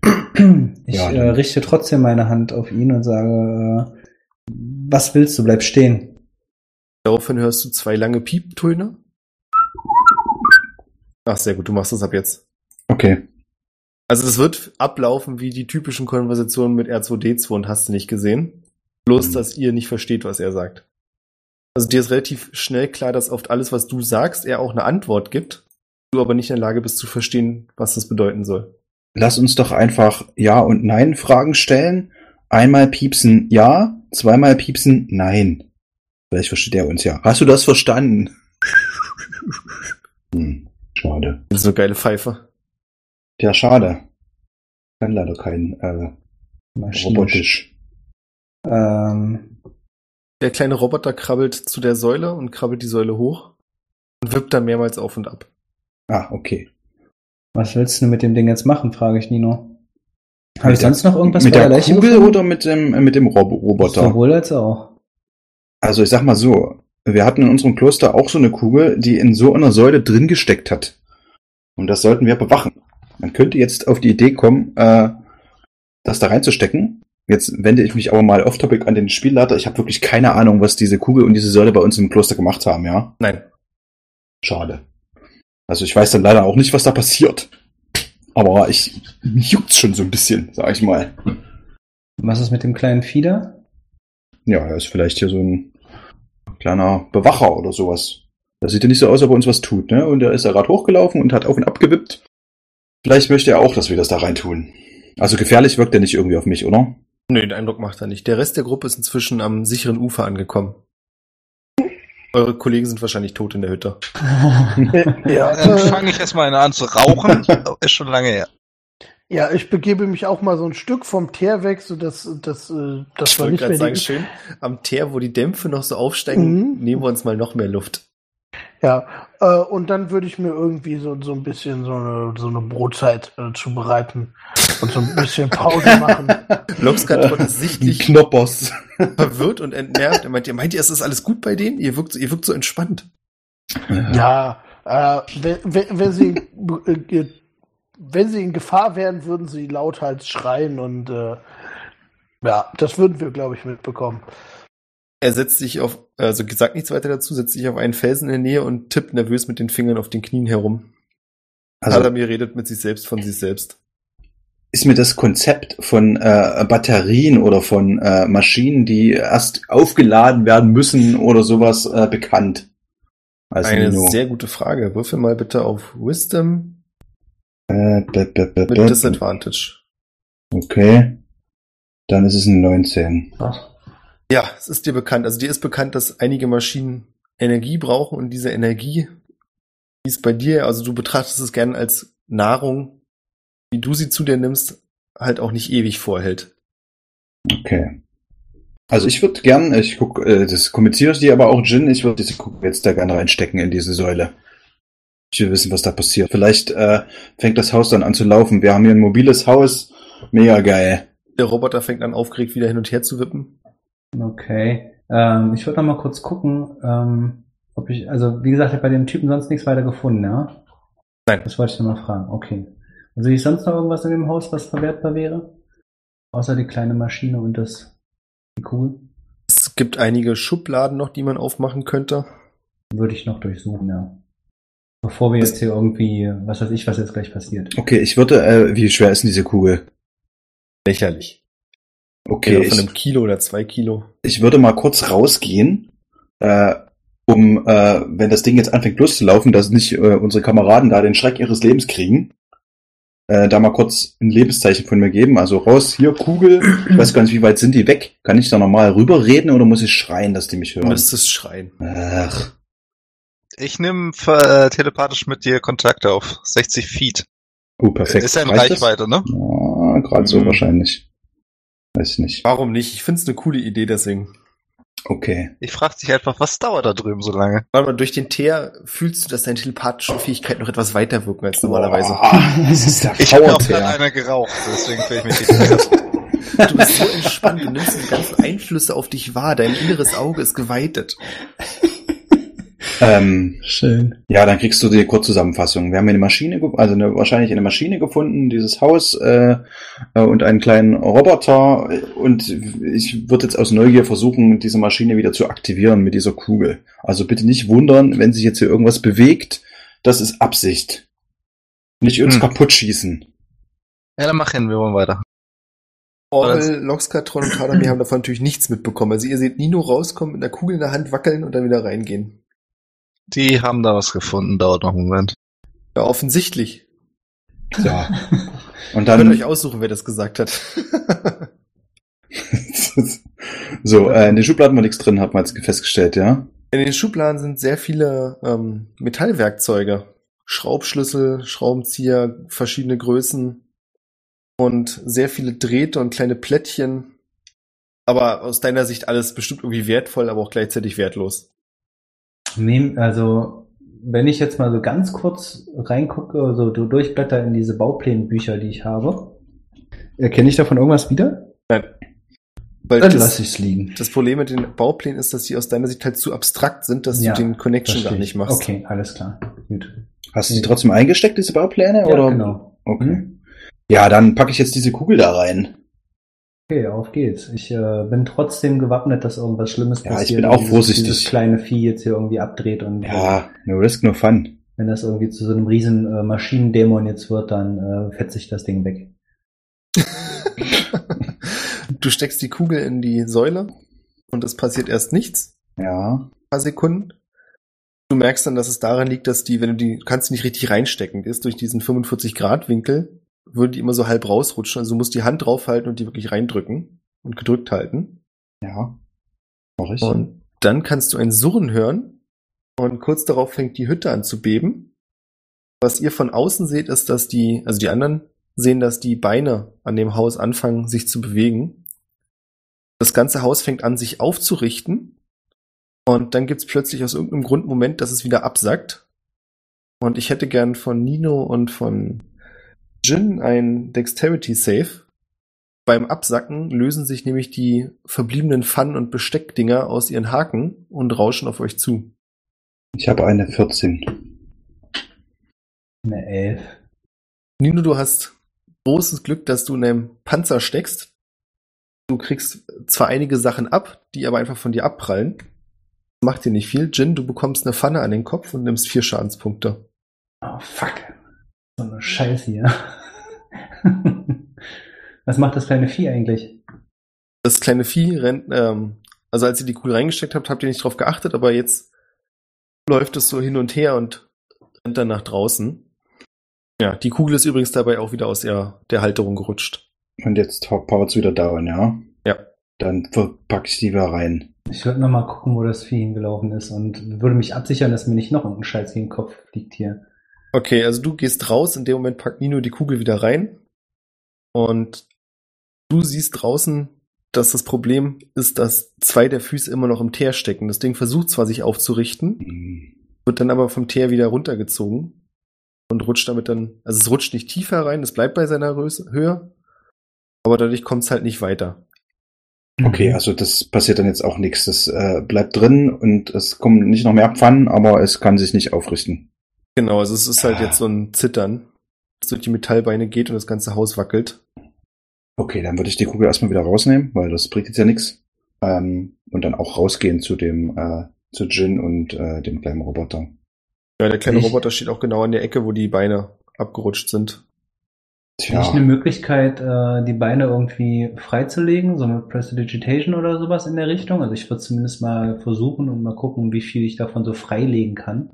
Ich ja, äh, richte trotzdem meine Hand auf ihn und sage, äh, was willst du, bleib stehen. Daraufhin hörst du zwei lange Pieptöne. Ach, sehr gut, du machst das ab jetzt. Okay. Also das wird ablaufen wie die typischen Konversationen mit R2D2 und hast du nicht gesehen. Bloß, mhm. dass ihr nicht versteht, was er sagt. Also dir ist relativ schnell klar, dass oft alles, was du sagst, er auch eine Antwort gibt, du aber nicht in der Lage bist zu verstehen, was das bedeuten soll. Lass uns doch einfach Ja und Nein Fragen stellen. Einmal piepsen Ja, zweimal piepsen Nein. Vielleicht versteht er uns ja. Hast du das verstanden? hm, schade. Das ist so geile Pfeife. Ja, schade. Kann leider kein äh, robotisch. Ähm. Der kleine Roboter krabbelt zu der Säule und krabbelt die Säule hoch und wippt dann mehrmals auf und ab. Ah, okay. Was willst du mit dem Ding jetzt machen, frage ich Nino. Habe ich sonst noch irgendwas mit der, der Kugel oder mit dem, äh, mit dem Rob Roboter? Sowohl als auch. Also ich sag mal so, wir hatten in unserem Kloster auch so eine Kugel, die in so einer Säule drin gesteckt hat. Und das sollten wir bewachen. Man könnte jetzt auf die Idee kommen, äh, das da reinzustecken. Jetzt wende ich mich aber mal off-topic an den Spielleiter. Ich habe wirklich keine Ahnung, was diese Kugel und diese Säule bei uns im Kloster gemacht haben, ja? Nein. Schade. Also ich weiß dann leider auch nicht, was da passiert. Aber ich juckt's schon so ein bisschen, sag ich mal. Was ist mit dem kleinen Fieder? Ja, er ist vielleicht hier so ein kleiner Bewacher oder sowas. Das sieht ja nicht so aus, als ob er uns was tut, ne? Und er ist da gerade hochgelaufen und hat auf und ab gewippt. Vielleicht möchte er auch, dass wir das da rein tun. Also gefährlich wirkt er nicht irgendwie auf mich, oder? Nö, den Eindruck macht er nicht. Der Rest der Gruppe ist inzwischen am sicheren Ufer angekommen. Eure Kollegen sind wahrscheinlich tot in der Hütte. ja, dann fange ich erstmal an zu rauchen. ist schon lange her. Ja, ich begebe mich auch mal so ein Stück vom Teer weg, so dass das äh, das ich war nicht mehr sagen, schön am Teer, wo die Dämpfe noch so aufsteigen, mhm. nehmen wir uns mal noch mehr Luft. Ja, äh, und dann würde ich mir irgendwie so, so ein bisschen so eine, so eine Brotzeit äh, zubereiten und so ein bisschen Pause machen. Loxkat wurde sichtlich Knoppers. verwirrt und entnervt. Er meint, ihr meint ihr, es ist alles gut bei denen? Ihr wirkt, ihr wirkt so entspannt. Ja, äh, wenn, wenn, wenn sie äh, wenn sie in Gefahr wären, würden sie lauthals schreien und äh, ja, das würden wir, glaube ich, mitbekommen. Er setzt sich auf, also sagt nichts weiter dazu, setzt sich auf einen Felsen in der Nähe und tippt nervös mit den Fingern auf den Knien herum. Also, Adamir redet mit sich selbst von sich selbst. Ist mir das Konzept von äh, Batterien oder von äh, Maschinen, die erst aufgeladen werden müssen oder sowas äh, bekannt? Also Eine Nino. sehr gute Frage. Würfel mal bitte auf Wisdom. Äh, b -b -b mit Disadvantage. Okay. Dann ist es ein 19. Was? Ja, es ist dir bekannt. Also dir ist bekannt, dass einige Maschinen Energie brauchen und diese Energie, die ist bei dir, also du betrachtest es gern als Nahrung, wie du sie zu dir nimmst, halt auch nicht ewig vorhält. Okay. Also ich würde gern, ich guck, äh, das kommuniziere ich dir aber auch, Jin, ich würde diese Kugel jetzt da gerne reinstecken in diese Säule. Ich will wissen, was da passiert. Vielleicht äh, fängt das Haus dann an zu laufen. Wir haben hier ein mobiles Haus. Mega geil. Der Roboter fängt an aufgeregt wieder hin und her zu wippen. Okay. Ähm, ich würde noch mal kurz gucken, ähm, ob ich, also wie gesagt, ich habe bei dem Typen sonst nichts weiter gefunden, ja? Nein. Das wollte ich noch mal fragen. Okay. Und sehe ich sonst noch irgendwas in dem Haus, was verwertbar wäre? Außer die kleine Maschine und das die Kugel? Es gibt einige Schubladen noch, die man aufmachen könnte. Würde ich noch durchsuchen, ja. Bevor wir jetzt hier irgendwie, was weiß ich, was jetzt gleich passiert. Okay, ich würde, äh, wie schwer ist denn diese Kugel? Lächerlich. Okay. Also von einem Kilo oder zwei Kilo. Ich würde mal kurz rausgehen, äh, um, äh, wenn das Ding jetzt anfängt loszulaufen, dass nicht äh, unsere Kameraden da den Schreck ihres Lebens kriegen. Äh, da mal kurz ein Lebenszeichen von mir geben. Also raus, hier Kugel. Ich weiß gar nicht, wie weit sind die weg? Kann ich da nochmal rüberreden oder muss ich schreien, dass die mich hören? Du müsstest schreien. Ach. Ich nehme äh, telepathisch mit dir Kontakte auf 60 Feet. Oh, perfekt. Ist ja in Reichweite, das? ne? Ja, gerade mhm. so wahrscheinlich. Weiß ich nicht. Warum nicht? Ich finde es eine coole Idee, deswegen. Okay. Ich frage dich einfach, was dauert da drüben so lange? Aber durch den Teer fühlst du, dass deine telepathischen Fähigkeiten noch etwas weiter wirken als normalerweise. das ist der ich habe auch gerade einer geraucht, deswegen fühle ich mich nicht Du bist so entspannt, du nimmst die ganzen Einflüsse auf dich wahr, dein inneres Auge ist geweitet. Ähm, Schön. Ja, dann kriegst du die Kurzzusammenfassung. Wir haben eine Maschine, also eine, wahrscheinlich eine Maschine gefunden, dieses Haus äh, äh, und einen kleinen Roboter. Und ich würde jetzt aus Neugier versuchen, diese Maschine wieder zu aktivieren mit dieser Kugel. Also bitte nicht wundern, wenn sich jetzt hier irgendwas bewegt. Das ist Absicht. Nicht uns hm. kaputt schießen. Ja, dann mach hin, wir wollen weiter. Orwell, Loxkatron und Kadami haben davon natürlich nichts mitbekommen. Also ihr seht Nino rauskommen, mit einer Kugel in der Hand wackeln und dann wieder reingehen. Die haben da was gefunden, dauert noch einen Moment. Ja, offensichtlich. Ja. Und dann. Könnt euch aussuchen, wer das gesagt hat. so, äh, in den Schubladen war nichts drin, hat man jetzt festgestellt, ja? In den Schubladen sind sehr viele ähm, Metallwerkzeuge. Schraubschlüssel, Schraubenzieher, verschiedene Größen und sehr viele Drähte und kleine Plättchen. Aber aus deiner Sicht alles bestimmt irgendwie wertvoll, aber auch gleichzeitig wertlos. Also, wenn ich jetzt mal so ganz kurz reingucke, also du durchblätter in diese Bauplanbücher, die ich habe, erkenne ich davon irgendwas wieder? Nein. Weil Dann lasse ich es liegen. Das Problem mit den Bauplänen ist, dass sie aus deiner Sicht halt zu abstrakt sind, dass ja, du den Connection gar nicht machst. Okay, alles klar. Gut. Hast du sie trotzdem eingesteckt, diese Baupläne? Ja, oder? genau. Okay. Mhm. Ja, dann packe ich jetzt diese Kugel da rein. Okay, auf geht's. Ich äh, bin trotzdem gewappnet, dass irgendwas Schlimmes ja, passiert. Ja, ich bin auch dieses, vorsichtig. Dieses kleine Vieh jetzt hier irgendwie abdreht und. Ja, no risk, no fun. Wenn das irgendwie zu so einem riesen äh, Maschinendämon jetzt wird, dann äh, fetzt sich das Ding weg. du steckst die Kugel in die Säule und es passiert erst nichts. Ja. paar Sekunden. Du merkst dann, dass es daran liegt, dass die, wenn du die, kannst du nicht richtig reinstecken, ist durch diesen 45 Grad Winkel, würden die immer so halb rausrutschen. Also du musst die Hand draufhalten und die wirklich reindrücken und gedrückt halten. Ja. Mach ich. Und dann kannst du ein Surren hören und kurz darauf fängt die Hütte an zu beben. Was ihr von außen seht, ist, dass die, also die anderen sehen, dass die Beine an dem Haus anfangen, sich zu bewegen. Das ganze Haus fängt an, sich aufzurichten. Und dann gibt's plötzlich aus irgendeinem Grund einen Moment, dass es wieder absackt. Und ich hätte gern von Nino und von Jin ein Dexterity Save. Beim Absacken lösen sich nämlich die verbliebenen Pfannen- und Besteckdinger aus ihren Haken und rauschen auf euch zu. Ich habe eine 14. Eine Elf. Nino, du hast großes Glück, dass du in einem Panzer steckst. Du kriegst zwar einige Sachen ab, die aber einfach von dir abprallen. Das macht dir nicht viel. Jin, du bekommst eine Pfanne an den Kopf und nimmst vier Schadenspunkte. Oh, fuck. So eine Scheiße hier. Was macht das kleine Vieh eigentlich? Das kleine Vieh rennt, ähm, also als ihr die Kugel reingesteckt habt, habt ihr nicht drauf geachtet, aber jetzt läuft es so hin und her und rennt dann nach draußen. Ja, die Kugel ist übrigens dabei auch wieder aus der, der Halterung gerutscht. Und jetzt powert's wieder down, ja? Ja. Dann packe ich die wieder rein. Ich würde nochmal gucken, wo das Vieh hingelaufen ist und würde mich absichern, dass mir nicht noch irgendein Scheiß gegen den Kopf fliegt hier. Okay, also du gehst raus, in dem Moment packt Nino die Kugel wieder rein. Und du siehst draußen, dass das Problem ist, dass zwei der Füße immer noch im Teer stecken. Das Ding versucht zwar sich aufzurichten, Hm. wird dann aber vom Teer wieder runtergezogen und rutscht damit dann, also es rutscht nicht tiefer rein, es bleibt bei seiner Höhe, aber dadurch kommt es halt nicht weiter. Okay, also das passiert dann jetzt auch nichts. Das äh, bleibt drin und es kommen nicht noch mehr Pfannen, aber es kann sich nicht aufrichten. Genau, also es ist halt jetzt so ein Zittern, das durch die Metallbeine geht und das ganze Haus wackelt. Okay, dann würde ich die Kugel erstmal wieder rausnehmen, weil das bringt jetzt ja nichts. Ähm, und dann auch rausgehen zu dem, äh, zu Jin und äh, dem kleinen Roboter. Ja, der kleine Ich- Roboter steht auch genau an der Ecke, wo die Beine abgerutscht sind. Hätte ich eine Möglichkeit, äh, die Beine irgendwie freizulegen, so mit Prestidigitation oder sowas in der Richtung? Also ich würde zumindest mal versuchen und mal gucken, wie viel ich davon so freilegen kann.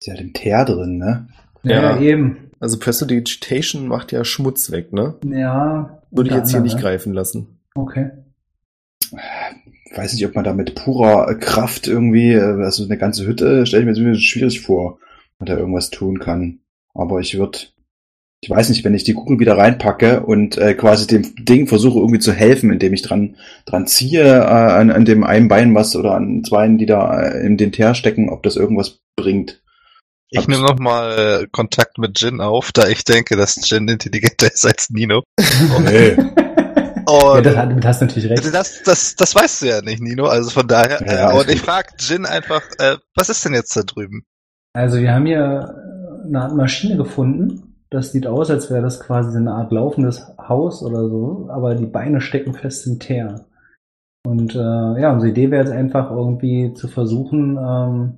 ist ja im Teer drin, ne? Ja. Ja, eben. Also Prestidigitation macht ja Schmutz weg, ne? Ja. Würde ich jetzt hier nicht greifen lassen. Okay. Ich weiß nicht, ob man da mit purer Kraft irgendwie, äh, also eine ganze Hütte, stelle ich mir jetzt schwierig vor, man da irgendwas tun kann. Aber ich würde, ich weiß nicht, wenn ich die Kugel wieder reinpacke und äh, quasi dem Ding versuche irgendwie zu helfen, indem ich dran dran ziehe äh, an, an dem einen Bein was oder an zwei, die da äh, in den Teer stecken, ob das irgendwas bringt. Ich nehme nochmal Kontakt mit Jin auf, da ich denke, dass Jin intelligenter ist als Nino. Okay. Ja, Und das, hat- damit hast du natürlich recht. das, das, das weißt du ja nicht, Nino. Also von daher. Ja, äh, und ich frage Jin einfach, äh, was ist denn jetzt da drüben? Also wir haben hier eine Art Maschine gefunden. Das sieht aus, als wäre das quasi so eine Art laufendes Haus oder so, aber die Beine stecken fest im Teer. Und äh, ja, unsere Idee wäre jetzt einfach irgendwie zu versuchen, ähm,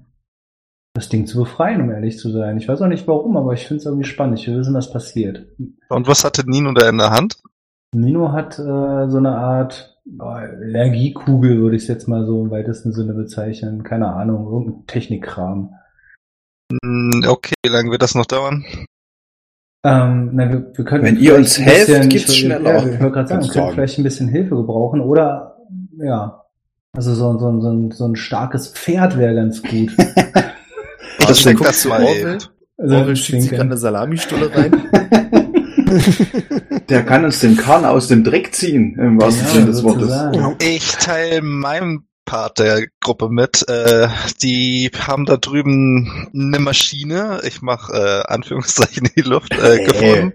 das Ding zu befreien, um ehrlich zu sein. Ich weiß auch nicht warum, aber ich finde es irgendwie spannend. Ich will wissen, was passiert. Und was hatte Nino da in der Hand? Nino hat äh, so eine Art äh, Energiekugel, würde ich es jetzt mal so im weitesten Sinne bezeichnen. Keine Ahnung, irgendein Technikkram. Hm, Okay, wie lange wird das noch dauern? Ähm, na, wir, wir könnten Wenn ihr uns helft, bisschen- geht's ich, schneller. Ja, ich wollte gerade sagen, wir können vielleicht ein bisschen Hilfe gebrauchen oder ja, also so, so, so, ein, so ein starkes Pferd wäre ganz gut. Ich Also, check guck das mal Orwell. Also Orwell schiebt sich gerade eine Salamistulle rein. Der kann uns den Kahn aus dem Dreck ziehen, im wahrsten Ja, Sinne des Wortes. Ich teile meinem Part der Gruppe mit. Äh, die haben da drüben eine Maschine, ich mache äh, Anführungszeichen in die Luft, äh, Äh. gefunden,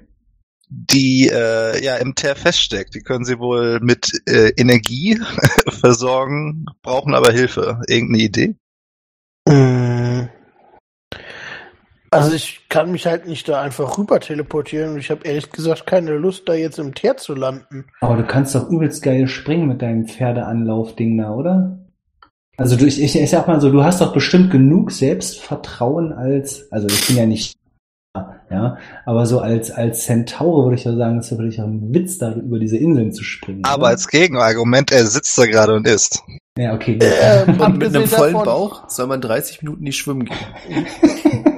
die äh, ja im Teer feststeckt. Die können sie wohl mit äh, Energie versorgen, brauchen aber Hilfe. Irgendeine Idee? Mm. Also ich kann mich halt nicht da einfach rüber teleportieren und ich habe ehrlich gesagt keine Lust, da jetzt im Teer zu landen. Aber du kannst doch übelst geil springen mit deinem Pferdeanlaufding da, oder? Also du, ich, ich, ich sag mal so, du hast doch bestimmt genug Selbstvertrauen als, also ich bin ja nicht, ja, aber so als, als Centaure würde ich ja sagen, das ist ja wirklich ein Witz, da über diese Inseln zu springen. Aber oder? als Gegenargument, er sitzt da gerade und isst. Ja, okay. Ähm, Und mit einem vollen davon- Bauch soll man 30 Minuten nicht schwimmen gehen.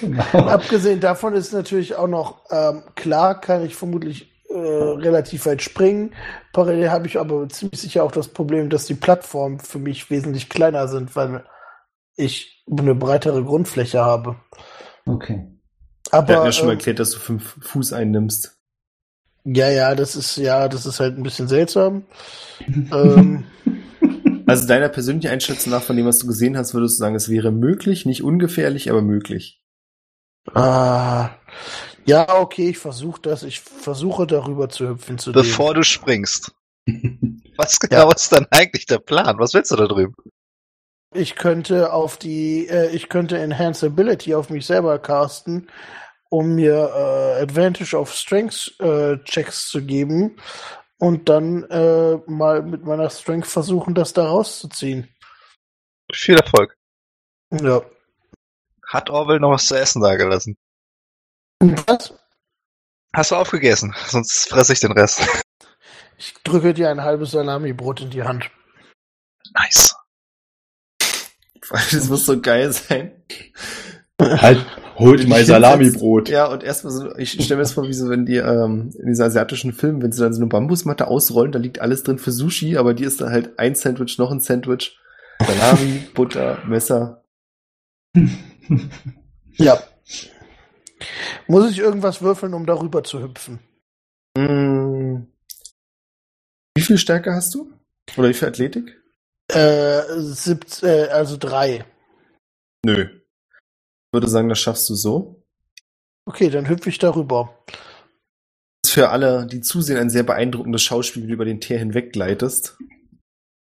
genau. Abgesehen davon ist natürlich auch noch, ähm, klar kann ich vermutlich äh, relativ weit springen. Parallel habe ich aber ziemlich sicher auch das Problem, dass die Plattformen für mich wesentlich kleiner sind, weil ich eine breitere Grundfläche habe. Okay. Aber Wir hatten ja schon mal ähm, erklärt, dass du fünf Fuß einnimmst. ja, ja, das ist ja, das ist halt ein bisschen seltsam. ähm, Also deiner persönlichen Einschätzung nach, von dem, was du gesehen hast, würdest du sagen, es wäre möglich, nicht ungefährlich, aber möglich. Ah, ja, okay, ich versuche das. Ich versuche darüber zu hüpfen zu. Bevor du springst. Was genau ist dann eigentlich der Plan? Was willst du da drüben? Ich könnte auf die, äh, ich könnte Enhance Ability auf mich selber casten, um mir äh, Advantage of Strength äh, Checks zu geben und dann äh, mal mit meiner Strength versuchen, das da rauszuziehen. Viel Erfolg. Ja. Hat Orwell noch was zu essen da gelassen? Was? Hast du aufgegessen? Sonst fresse ich den Rest. Ich drücke dir ein halbes Salami-Brot in die Hand. Nice. Das muss so geil sein. Halt, holt mal Salamibrot. Ja, und erstmal so, ich stelle mir das vor, wie so, wenn die ähm, in diesen asiatischen Filmen, wenn sie dann so eine Bambusmatte ausrollen, da liegt alles drin für Sushi, aber die ist dann halt ein Sandwich, noch ein Sandwich, Salami, Butter, Messer. Ja. Muss ich irgendwas würfeln, um darüber zu hüpfen? Mm. Wie viel Stärke hast du? Oder wie viel Athletik? Äh, siebt, äh, also drei. Nö. Ich würde sagen, das schaffst du so. Okay, dann hüpfe ich darüber. Das ist für alle, die zusehen, ein sehr beeindruckendes Schauspiel, wie du über den Teer hinweg gleitest.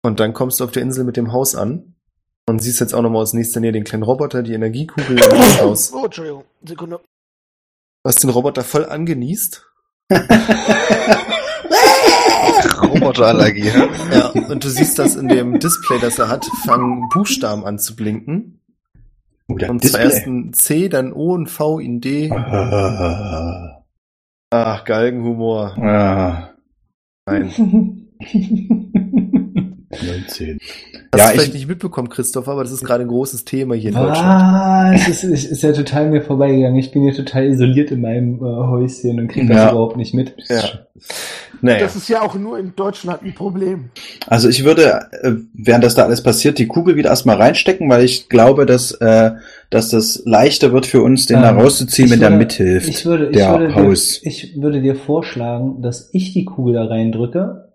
Und dann kommst du auf der Insel mit dem Haus an und siehst jetzt auch nochmal aus nächster Nähe den kleinen Roboter, die Energiekugel und das Haus. Oh, Entschuldigung. Sekunde. Du hast den Roboter voll angenießt. Roboterallergie? Ja, und du siehst, dass in dem Display, das er hat, fangen Buchstaben an zu blinken. Oh, Und zwar Display. erst ein C, dann O und V in D. Ah, Ach, Galgenhumor. ah, Nein. 19. Hast Ja, du vielleicht ich- nicht mitbekommen, Christopher, aber das ist gerade ein großes Thema hier in Ah. Deutschland. Was? Es ist, ist, ja total mir vorbeigegangen. Ich bin hier total isoliert in meinem äh, Häuschen und kriege das Ja. überhaupt nicht mit. Ja. Naja. Das ist ja auch nur in Deutschland ein Problem. Also ich würde, äh, während das da alles passiert, die Kugel wieder erstmal reinstecken, weil ich glaube, dass, äh, dass das leichter wird für uns, den da Ähm, rauszuziehen, ich wenn der mithilft. Ich würde, ich, der würde Haus. dir, ich würde dir vorschlagen, dass ich die Kugel da reindrücke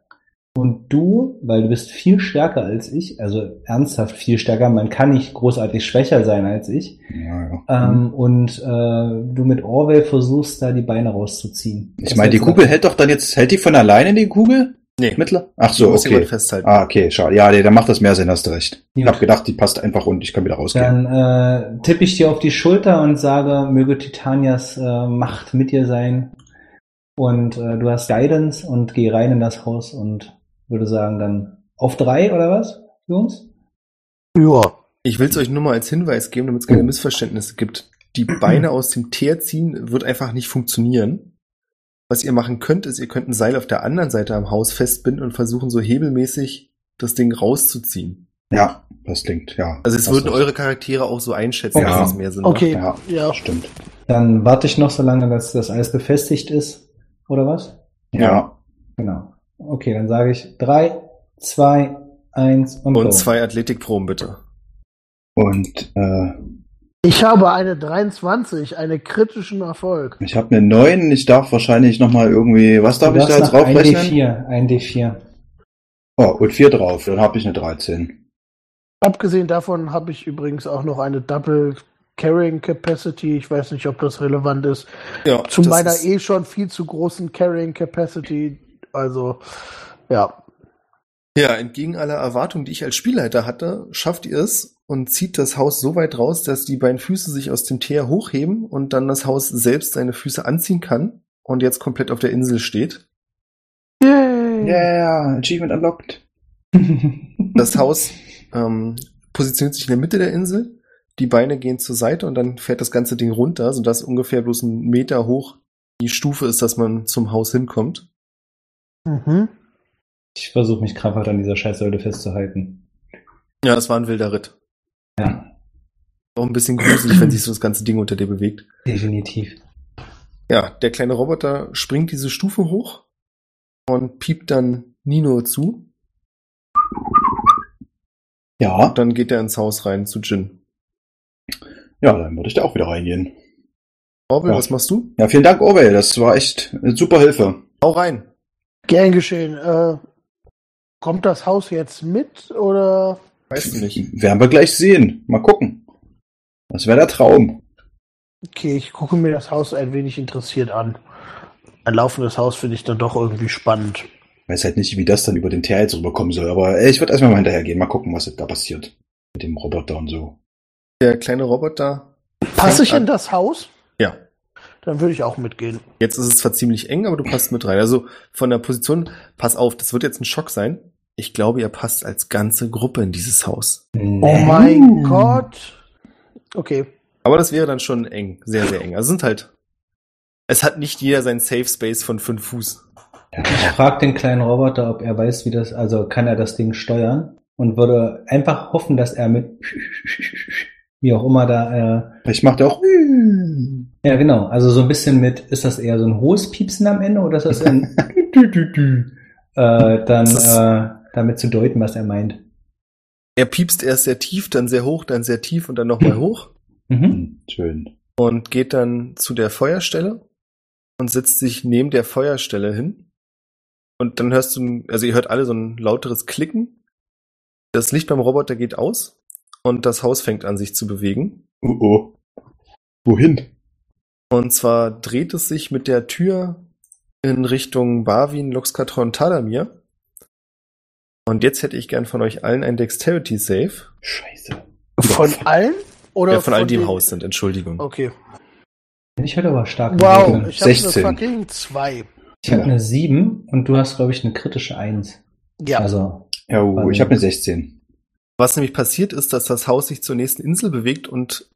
und du, weil du bist viel stärker als ich, also ernsthaft viel stärker, man kann nicht großartig schwächer sein als ich, Ja, ja. ähm, und äh, du mit Orwell versuchst, da die Beine rauszuziehen. Ich meine, die Kugel hält doch dann jetzt, hält die von alleine die Kugel? nee. Mittler? Ach so, okay. festhalten. Ah, okay, schade. Ja, nee, dann macht das mehr Sinn, hast du recht. Ich Gut. hab gedacht, die passt einfach und ich kann wieder rausgehen. Dann äh, tippe ich dir auf die Schulter und sage, möge Titanias äh, Macht mit dir sein. Und äh, du hast Guidance und geh rein in das Haus und würde sagen dann auf drei oder was, Jungs? Ja. Ich will es euch nur mal als Hinweis geben, damit es keine Missverständnisse gibt. Die Beine aus dem Teer ziehen wird einfach nicht funktionieren. Was ihr machen könnt, ist, ihr könnt ein Seil auf der anderen Seite am Haus festbinden und versuchen, so hebelmäßig das Ding rauszuziehen. Ja, das klingt, ja. Also es würden recht. eure Charaktere auch so einschätzen, Ja. dass es mehr Sinn Okay, Ja. ja. Stimmt. Dann warte ich noch so lange, dass das alles befestigt ist. Oder was? Ja. Genau. Okay, dann sage ich drei, zwei, eins und, macht. go. Und zwei Athletikproben bitte. Und äh, Ich habe eine 23, einen kritischen Erfolg. ich habe eine 9, ich darf wahrscheinlich nochmal irgendwie, was darf Du ich da jetzt noch ein draufrechnen? D4, ein D4. Oh, und 4 drauf, dann habe ich eine 13. Abgesehen davon habe ich übrigens auch noch eine Double Carrying Capacity. Ich weiß nicht, ob das relevant ist. Ja, Zu meiner ist- eh schon viel zu großen Carrying Capacity. Also, ja. Ja, entgegen aller Erwartungen, die ich als Spielleiter hatte, schafft ihr es und zieht das Haus so weit raus, dass die beiden Füße sich aus dem Teer hochheben und dann das Haus selbst seine Füße anziehen kann und jetzt komplett auf der Insel steht. Yay! Yeah, Achievement unlocked. Das Haus ähm, positioniert sich in der Mitte der Insel, die Beine gehen zur Seite und dann fährt das ganze Ding runter, sodass ungefähr bloß ein Meter hoch die Stufe ist, dass man zum Haus hinkommt. Mhm. Ich versuche mich krampfhaft an dieser Scheißsäule festzuhalten. Ja, es war ein wilder Ritt. Ja. Auch ein bisschen gruselig, wenn sich so das ganze Ding unter dir bewegt. Definitiv. Ja, der kleine Roboter springt diese Stufe hoch und piept dann Nino zu. Ja. Und dann geht er ins Haus rein zu Jin. Ja, dann würde ich da auch wieder reingehen. Orwell, Ja. was machst du? Ja, vielen Dank, Orwell. Das war echt eine super Hilfe. Hau rein. Gern geschehen. Äh, kommt das Haus jetzt mit oder? Weißt du nicht. Werden wir gleich sehen. Mal gucken. Das wäre der Traum. Okay, ich gucke mir das Haus ein wenig interessiert an. Ein laufendes Haus finde ich dann doch irgendwie spannend. Weiß halt nicht, wie das dann über den Teer jetzt rüberkommen soll, aber äh, ich würde erstmal mal hinterhergehen. Mal gucken, was da passiert. Mit dem Roboter und so. Der kleine Roboter. Passe ich fängt in das Haus? Ja. Dann würde ich auch mitgehen. Jetzt ist es zwar ziemlich eng, aber du passt mit rein. Also von der Position, pass auf, das wird jetzt ein Schock sein. Ich glaube, ihr passt als ganze Gruppe in dieses Haus. Oh mein Gott. Okay. Aber das wäre dann schon eng, sehr, sehr eng. Also sind halt. Es hat nicht jeder sein Safe Space von fünf Fuß. Ich frage den kleinen Roboter, ob er weiß, wie das, also kann er das Ding steuern und würde einfach hoffen, dass er mit wie auch immer da, äh, macht er auch. Ja genau, also so ein bisschen mit, ist das eher so ein hohes Piepsen am Ende oder ist das ein äh, dann äh, damit zu deuten, was er meint. Er piepst erst sehr tief, dann sehr hoch, dann sehr tief und dann nochmal hoch Mhm. Hm, Schön. und geht dann zu der Feuerstelle und setzt sich neben der Feuerstelle hin. Und dann hörst du, also ihr hört alle so ein lauteres Klicken. Das Licht beim Roboter geht aus und das Haus fängt an sich zu bewegen. Oh oh. Wohin? Und zwar dreht es sich mit der Tür in Richtung Barwin, Luxkatron, Tadamir. Und jetzt hätte ich gern von euch allen ein Dexterity Save. Scheiße. Von allen? Oder Ja, von allen, die im Haus sind, Entschuldigung. Okay. Ich hatte aber stark Wow, gewürfelt. ich habe eine 16. fucking 2. Ich habe eine 7 und du hast, glaube ich, eine kritische 1. Ja. Also, Ja, oh, ich habe eine 16. Was nämlich passiert ist, dass das Haus sich zur nächsten Insel bewegt und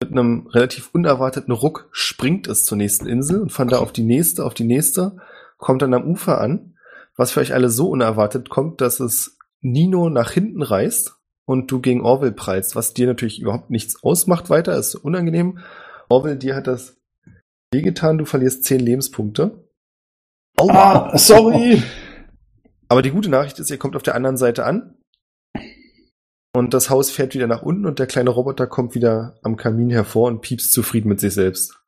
mit einem relativ unerwarteten Ruck springt es zur nächsten Insel und von da auf die nächste, auf die nächste, kommt dann am Ufer an, was für euch alle so unerwartet kommt, dass es Nino nach hinten reißt und du gegen Orwell prallst, was dir natürlich überhaupt nichts ausmacht weiter, ist unangenehm. Orwell, dir hat das wehgetan, du verlierst 10 Lebenspunkte. Ah, sorry. Aber die gute Nachricht ist, ihr kommt auf der anderen Seite an. Und das Haus fährt wieder nach unten und der kleine Roboter kommt wieder am Kamin hervor und piepst zufrieden mit sich selbst.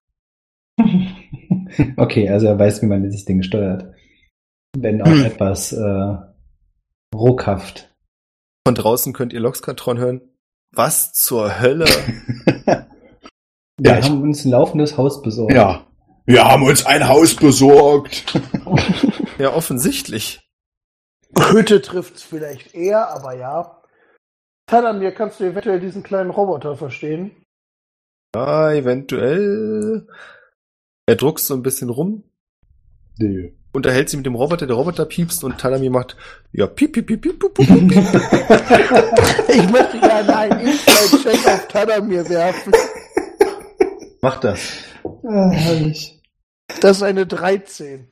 okay, also er weiß, wie man dieses Ding steuert. Wenn auch Hm. etwas äh, ruckhaft. Von draußen könnt ihr Loxkatron hören. Was zur Hölle? Wir Ja, haben uns ein laufendes Haus besorgt. ja. Wir haben uns ein Haus besorgt. ja, offensichtlich. Hütte trifft's vielleicht eher, aber ja. Tadamir, kannst du eventuell diesen kleinen Roboter verstehen? Ja, eventuell. Er druckst so ein bisschen rum, Nee. unterhält sich mit dem Roboter, der Roboter piepst und Talami macht, ja, piep, piep, piep, piep, piep, piep, piep. Ich möchte gerne einen Inside-Check auf Tadamir werfen. Mach das. Ah, herrlich. Das ist eine 13.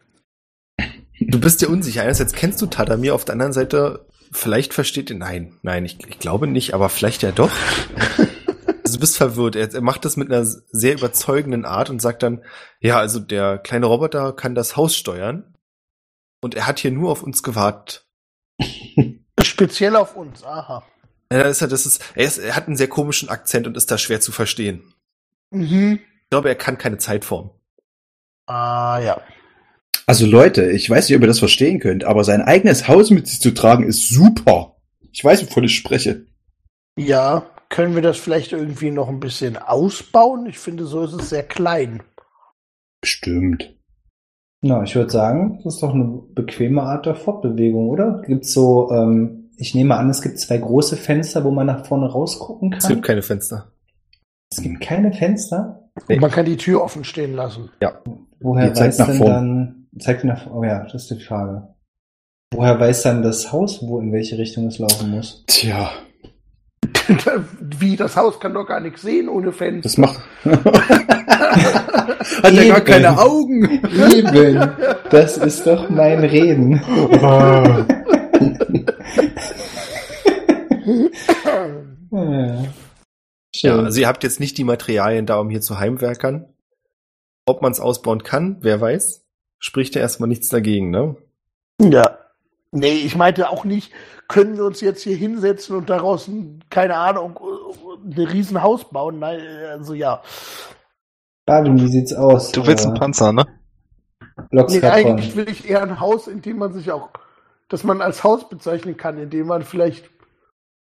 Du bist dir unsicher. Einerseits kennst du Tadamir, auf der anderen Seite vielleicht versteht er. Nein, nein, ich, ich glaube nicht, aber vielleicht ja doch. Also du bist verwirrt. Er, er macht das mit einer sehr überzeugenden Art und sagt dann, ja, also der kleine Roboter kann das Haus steuern und er hat hier nur auf uns gewartet. Speziell auf uns, aha. Ja, das ist, ja- das ist, er, ist, er hat einen sehr komischen Akzent und ist da schwer zu verstehen. Mhm. Ich glaube, er kann keine Zeitform. Ah, ja. Also Leute, ich weiß nicht, ob ihr das verstehen könnt, aber sein eigenes Haus mit sich zu tragen ist super. Ich weiß, wovon ich spreche. Ja, können wir das vielleicht irgendwie noch ein bisschen ausbauen? Ich finde, so ist es sehr klein. Bestimmt. Na, ich würde sagen, das ist doch eine bequeme Art der Fortbewegung, oder? Gibt's so, ähm, ich nehme an, es gibt zwei große Fenster, wo man nach vorne rausgucken Es gibt kann. keine Fenster. Es gibt keine Fenster. Und man kann die Tür offen stehen lassen. Woher Die zeigt weiß nach denn vorn. dann, zeigt nach, oh ja, das ist die Frage. Woher weiß dann das Haus, wo in welche Richtung es laufen muss? Tja, Wie, das Haus kann doch gar nichts sehen ohne Fenster. das macht. Hat ja gar Eben. keine Augen. Eben, das ist doch mein Reden. ja, also ihr habt jetzt nicht die Materialien da, um hier zu Heimwerkern. Ob man es ausbauen kann, wer weiß. Spricht ja erstmal nichts dagegen, ne? Ja. Nee, ich meinte auch nicht, können wir uns jetzt hier hinsetzen und daraus, keine Ahnung, ein Riesenhaus bauen? Nein, also ja. Barwin, wie sieht's aus? Du willst einen Panzer, ne? Nee, eigentlich will ich eher ein Haus, in dem man sich auch, dass man als Haus bezeichnen kann, in dem man vielleicht,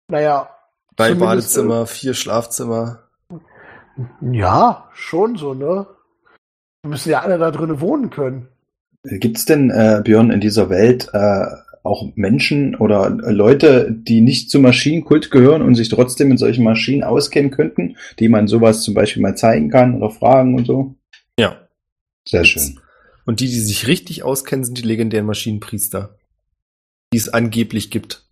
naja. Drei Badezimmer, vier Schlafzimmer. Ja, schon so, ne? Wir müssen ja alle da drinnen wohnen können. Gibt's denn, äh, Björn, in dieser Welt äh, auch Menschen oder Leute, die nicht zum Maschinenkult gehören und sich trotzdem mit solchen Maschinen auskennen könnten, die man sowas zum Beispiel mal zeigen kann oder fragen und so? Ja. Sehr schön. Und die, die sich richtig auskennen, sind die legendären Maschinenpriester, die es angeblich gibt.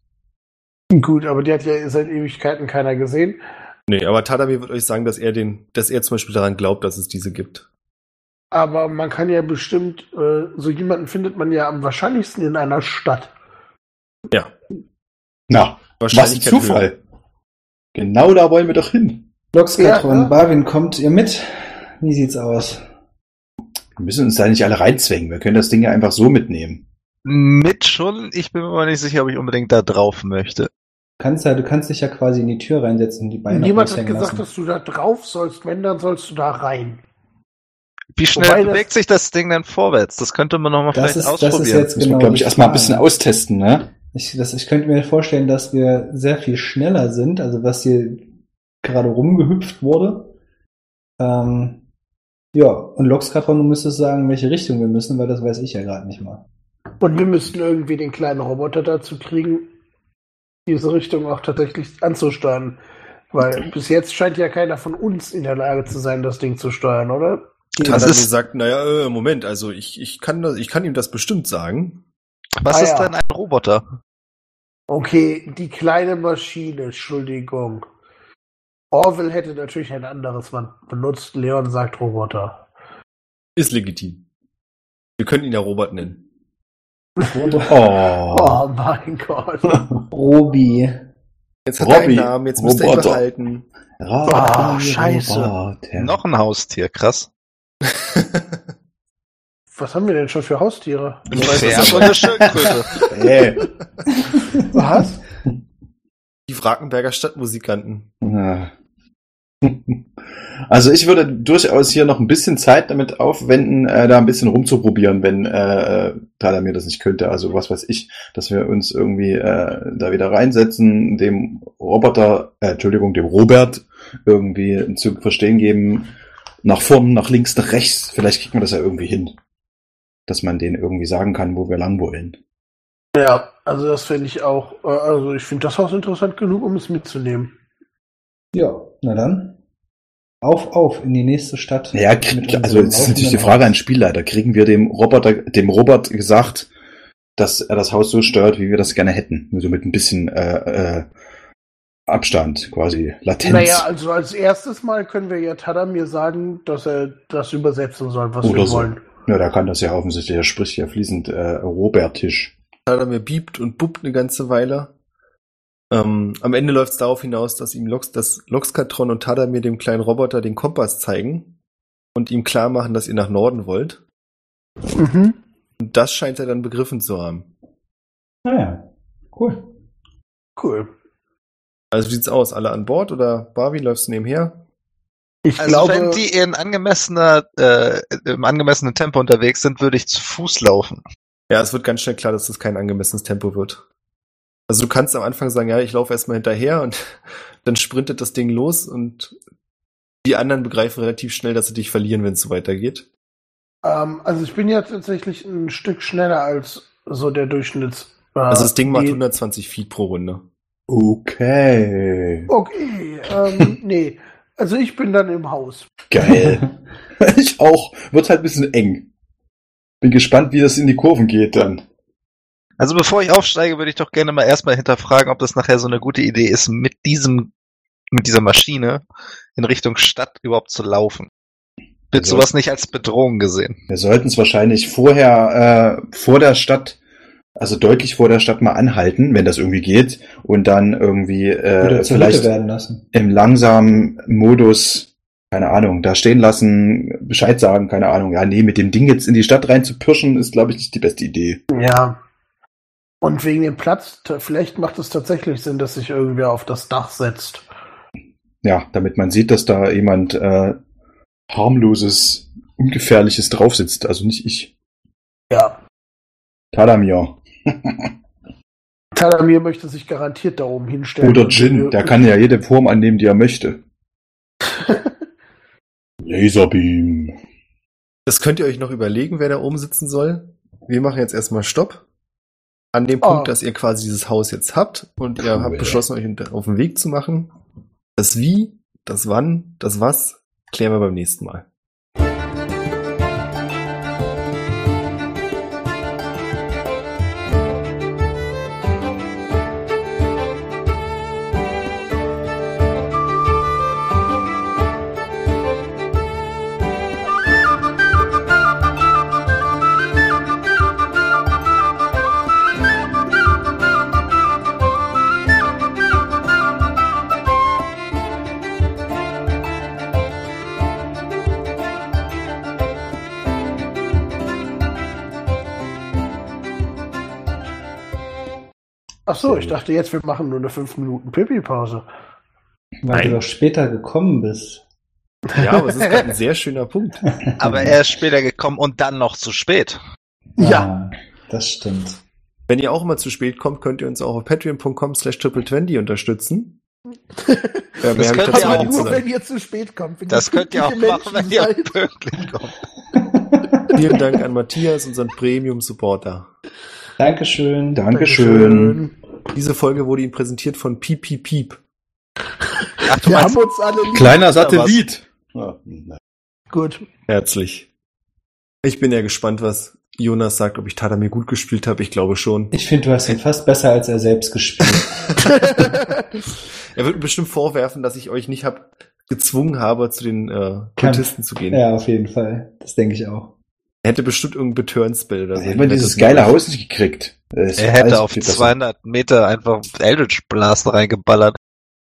Gut, aber die hat ja seit Ewigkeiten keiner gesehen. Nee, aber Tadamir wird euch sagen, dass er den, dass er zum Beispiel daran glaubt, dass es diese gibt. Aber man kann ja bestimmt, äh, so jemanden findet man ja am wahrscheinlichsten in einer Stadt. Ja. Na, was ein Zufall. Höher. Genau da wollen wir doch hin. Loxkatron, ja, Barwin, kommt ihr mit? Wie sieht's aus? Wir müssen uns da nicht alle reinzwängen. Wir können das Ding ja einfach so mitnehmen. Mit schon. Ich bin mir aber nicht sicher, ob ich unbedingt da drauf möchte. Kannst ja, du kannst dich ja quasi in die Tür reinsetzen und die Beine Niemand hat gesagt, lassen. dass du da drauf sollst. Wenn, dann sollst du da rein. Wie schnell Wobei bewegt sich das Ding denn vorwärts? Das könnte man nochmal vielleicht ist, ausprobieren. Das ist jetzt genau glaube ich, erstmal ein bisschen austesten, ne? Ich, das, ich könnte mir vorstellen, dass wir sehr viel schneller sind, also was hier gerade rumgehüpft wurde. Ähm, ja, und Loxkatron, du müsstest sagen, in welche Richtung wir müssen, weil das weiß ich ja gerade nicht mal. Und wir müssten irgendwie den kleinen Roboter dazu kriegen, diese Richtung auch tatsächlich anzusteuern. Weil bis jetzt scheint ja keiner von uns in der Lage zu sein, das Ding zu steuern, oder? Das ist sagt, naja, äh, Moment, also ich, ich, kann das, ich kann ihm das bestimmt sagen. Was ah, ist ja. denn ein Roboter? Okay, die kleine Maschine, Entschuldigung. Orwell hätte natürlich ein anderes Mann benutzt. Leon sagt Roboter. Ist legitim. Wir können ihn ja Robert nennen. oh. oh mein Gott. Robi. Jetzt hat Robby. er einen Namen, jetzt müsst ihr ihn behalten. Oh, scheiße. Roboter. Noch ein Haustier, krass. Was haben wir denn schon für Haustiere? Ein Pferd und eine Schildkröte. hey. Was? Die Wrakenberger Stadtmusikanten. Also ich würde durchaus hier noch ein bisschen Zeit damit aufwenden, äh, da ein bisschen rumzuprobieren, wenn äh, Tyler mir das nicht könnte. Also was weiß ich, dass wir uns irgendwie äh, da wieder reinsetzen, dem Roboter, äh, Entschuldigung, dem Robert irgendwie zu verstehen geben, nach vorn, nach links, nach rechts. Vielleicht kriegt man das ja irgendwie hin. Dass man denen irgendwie sagen kann, wo wir lang wollen. Ja, also das finde ich auch, äh, also ich finde das Haus interessant genug, um es mitzunehmen. Ja, na dann. Auf, auf, in die nächste Stadt. Ja, krieg, also jetzt ist natürlich die Frage an Spielleiter. Kriegen wir dem Roboter, dem Robot gesagt, dass er das Haus so steuert, wie wir das gerne hätten? Nur so mit ein bisschen äh, äh, Abstand, quasi Latenz. Naja, also als erstes Mal können wir ja Tadamir sagen, dass er das übersetzen soll, was Oder wir so. wollen. Ja, da kann das ja offensichtlich, er spricht ja fließend äh, Robertisch. Tadamir biebt und buppt eine ganze Weile. Ähm, am Ende läuft es darauf hinaus, dass ihm Lox, dass Loxkatron und Tadamir dem kleinen Roboter den Kompass zeigen und ihm klar machen, dass ihr nach Norden wollt. Mhm. Und das scheint er dann begriffen zu haben. Naja, cool. Cool. Also wie sieht's aus? Alle an Bord oder Barbie läufst du nebenher? Ich also glaube, wenn die in angemessener, äh, im angemessenen Tempo unterwegs sind, würde ich zu Fuß laufen. Ja, es wird ganz schnell klar, dass das kein angemessenes Tempo wird. Also du kannst am Anfang sagen, ja, ich laufe erstmal hinterher und dann sprintet das Ding los und die anderen begreifen relativ schnell, dass sie dich verlieren, wenn es so weitergeht. Ähm, also ich bin ja tatsächlich ein Stück schneller als so der Durchschnitts. Äh, also das Ding macht 120 Feet pro Runde. Okay. Okay, ähm, nee. Also ich bin dann im Haus. Geil. ich auch. Wird halt ein bisschen eng. Bin gespannt, wie das in die Kurven geht dann. Also bevor ich aufsteige, würde ich doch gerne mal erstmal hinterfragen, ob das nachher so eine gute Idee ist, mit diesem, mit dieser Maschine in Richtung Stadt überhaupt zu laufen. Wird sowas nicht als Bedrohung gesehen? Wir sollten es wahrscheinlich vorher, äh, vor der Stadt also deutlich vor der Stadt mal anhalten, wenn das irgendwie geht, und dann irgendwie äh, vielleicht werden lassen. im langsamen Modus, keine Ahnung, da stehen lassen, Bescheid sagen, keine Ahnung. Ja, nee, mit dem Ding jetzt in die Stadt rein zu pirschen, ist, glaube ich, nicht die beste Idee. Ja. Und wegen dem Platz, vielleicht macht es tatsächlich Sinn, dass sich irgendwer auf das Dach setzt. Ja, damit man sieht, dass da jemand äh, harmloses, ungefährliches drauf sitzt. Also nicht ich. Ja. Tadamir. Talamir möchte sich garantiert da oben hinstellen. Oder Jin, der kann ja jede Form annehmen, die er möchte. Laserbeam. Das könnt ihr euch noch überlegen, wer da oben sitzen soll. Wir machen jetzt erstmal Stopp. An dem Oh. Punkt, dass ihr quasi dieses Haus jetzt habt und ihr habt beschlossen, euch auf den Weg zu machen. Das Wie, das Wann, das Was klären wir beim nächsten Mal. Ach so, ich dachte jetzt, wir machen nur eine 5 Minuten Pipi-Pause. Weil Nein. du doch später gekommen bist. Ja, aber es ist gerade ein sehr schöner Punkt. Aber er ist später gekommen und dann noch zu spät. Ja. Ah, das stimmt. Wenn ihr auch immer zu spät kommt, könnt ihr uns auch auf patreon.com slash triple unterstützen. Ja, ich könnt ihr auch nur, wenn ihr zu spät kommt. Wenn Das könnt ihr auch pünktliche machen, wenn Menschen ihr pünktlich kommt. Vielen Dank an Matthias, unseren Premium-Supporter. Dankeschön. Dankeschön. Diese Folge wurde Ihnen präsentiert von Piep Piep Piep. Ach, du Wir meinst, haben uns alle lieb. Kleiner? Satellit. Ja. Gut. Herzlich. Ich bin ja gespannt, was Jonas sagt, ob ich Tadamir gut gespielt habe. Ich glaube schon. Ich finde, du hast ihn fast besser als er selbst gespielt. Er wird mir bestimmt vorwerfen, dass ich euch nicht hab gezwungen habe, zu den äh, Kultisten zu gehen. ja, auf jeden Fall. Das denke ich auch. Er hätte bestimmt irgendein Beturn-Spell oder so. Hätten wir dieses geile Haus nicht gekriegt. Das er hätte auf viel besser. 200 Meter einfach Eldritch Blast reingeballert.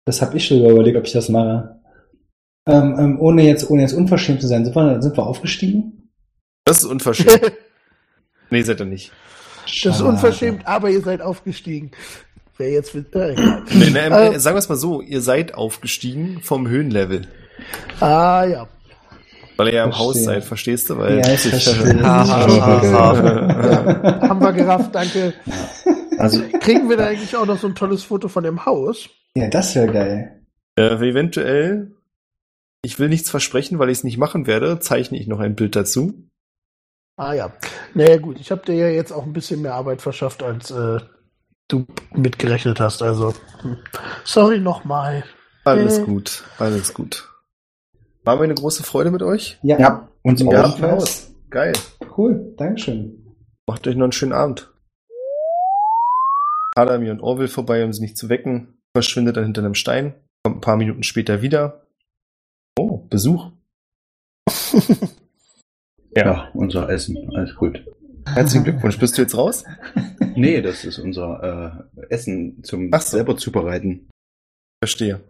Das habe ich sogar überlegt, ob ich das mache. Ähm, ähm, ohne jetzt, ohne jetzt unverschämt zu sein, sind wir, sind wir aufgestiegen? Das ist unverschämt. nee, seid ihr nicht. Das ist Schade. unverschämt, aber ihr seid aufgestiegen. Wer jetzt will. Äh. Nee, nee, Ähm. äh, sagen wir es mal so, ihr seid aufgestiegen vom Höhenlevel. ah ja. Weil ihr ja im. Haus seid, verstehst du? Weil Ja, ich verstehe. Ha, ha, ha, Ja, haben wir gerafft, danke. Also, Kriegen wir da eigentlich auch noch so ein tolles Foto von dem Haus? Ja, das wäre geil. Äh, eventuell, ich will nichts versprechen, weil ich es nicht machen werde, zeichne ich noch ein Bild dazu. Ah ja. Naja gut, ich habe dir ja jetzt auch ein bisschen mehr Arbeit verschafft, als äh, du mitgerechnet hast. Also, hm. sorry nochmal. Alles Äh. gut, alles gut. War mir eine große Freude mit euch. Ja, ja, uns Ja. Auch. Haus. Geil. cool. Dankeschön. Macht euch noch einen schönen Abend. Adami und Orville vorbei, um sie nicht zu wecken. Verschwindet dann hinter einem Stein. Kommt ein paar Minuten später wieder. Oh, Besuch. Ja, unser Essen. Alles gut. Herzlichen Glückwunsch. Bist du jetzt raus? Nee, das ist unser äh, Essen zum Ach so. selber zubereiten. Verstehe.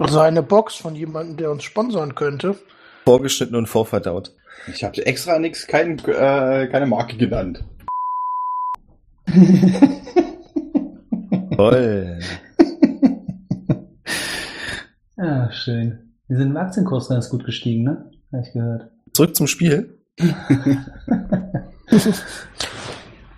Also eine Box von jemandem, der uns sponsern könnte. Vorgeschnitten und vorverdaut. Ich habe extra nix, kein, äh, keine Marke genannt. Toll. ah, schön. Wir sind im Aktienkurs ganz gut gestiegen, ne? Habe ich gehört. Zurück zum Spiel.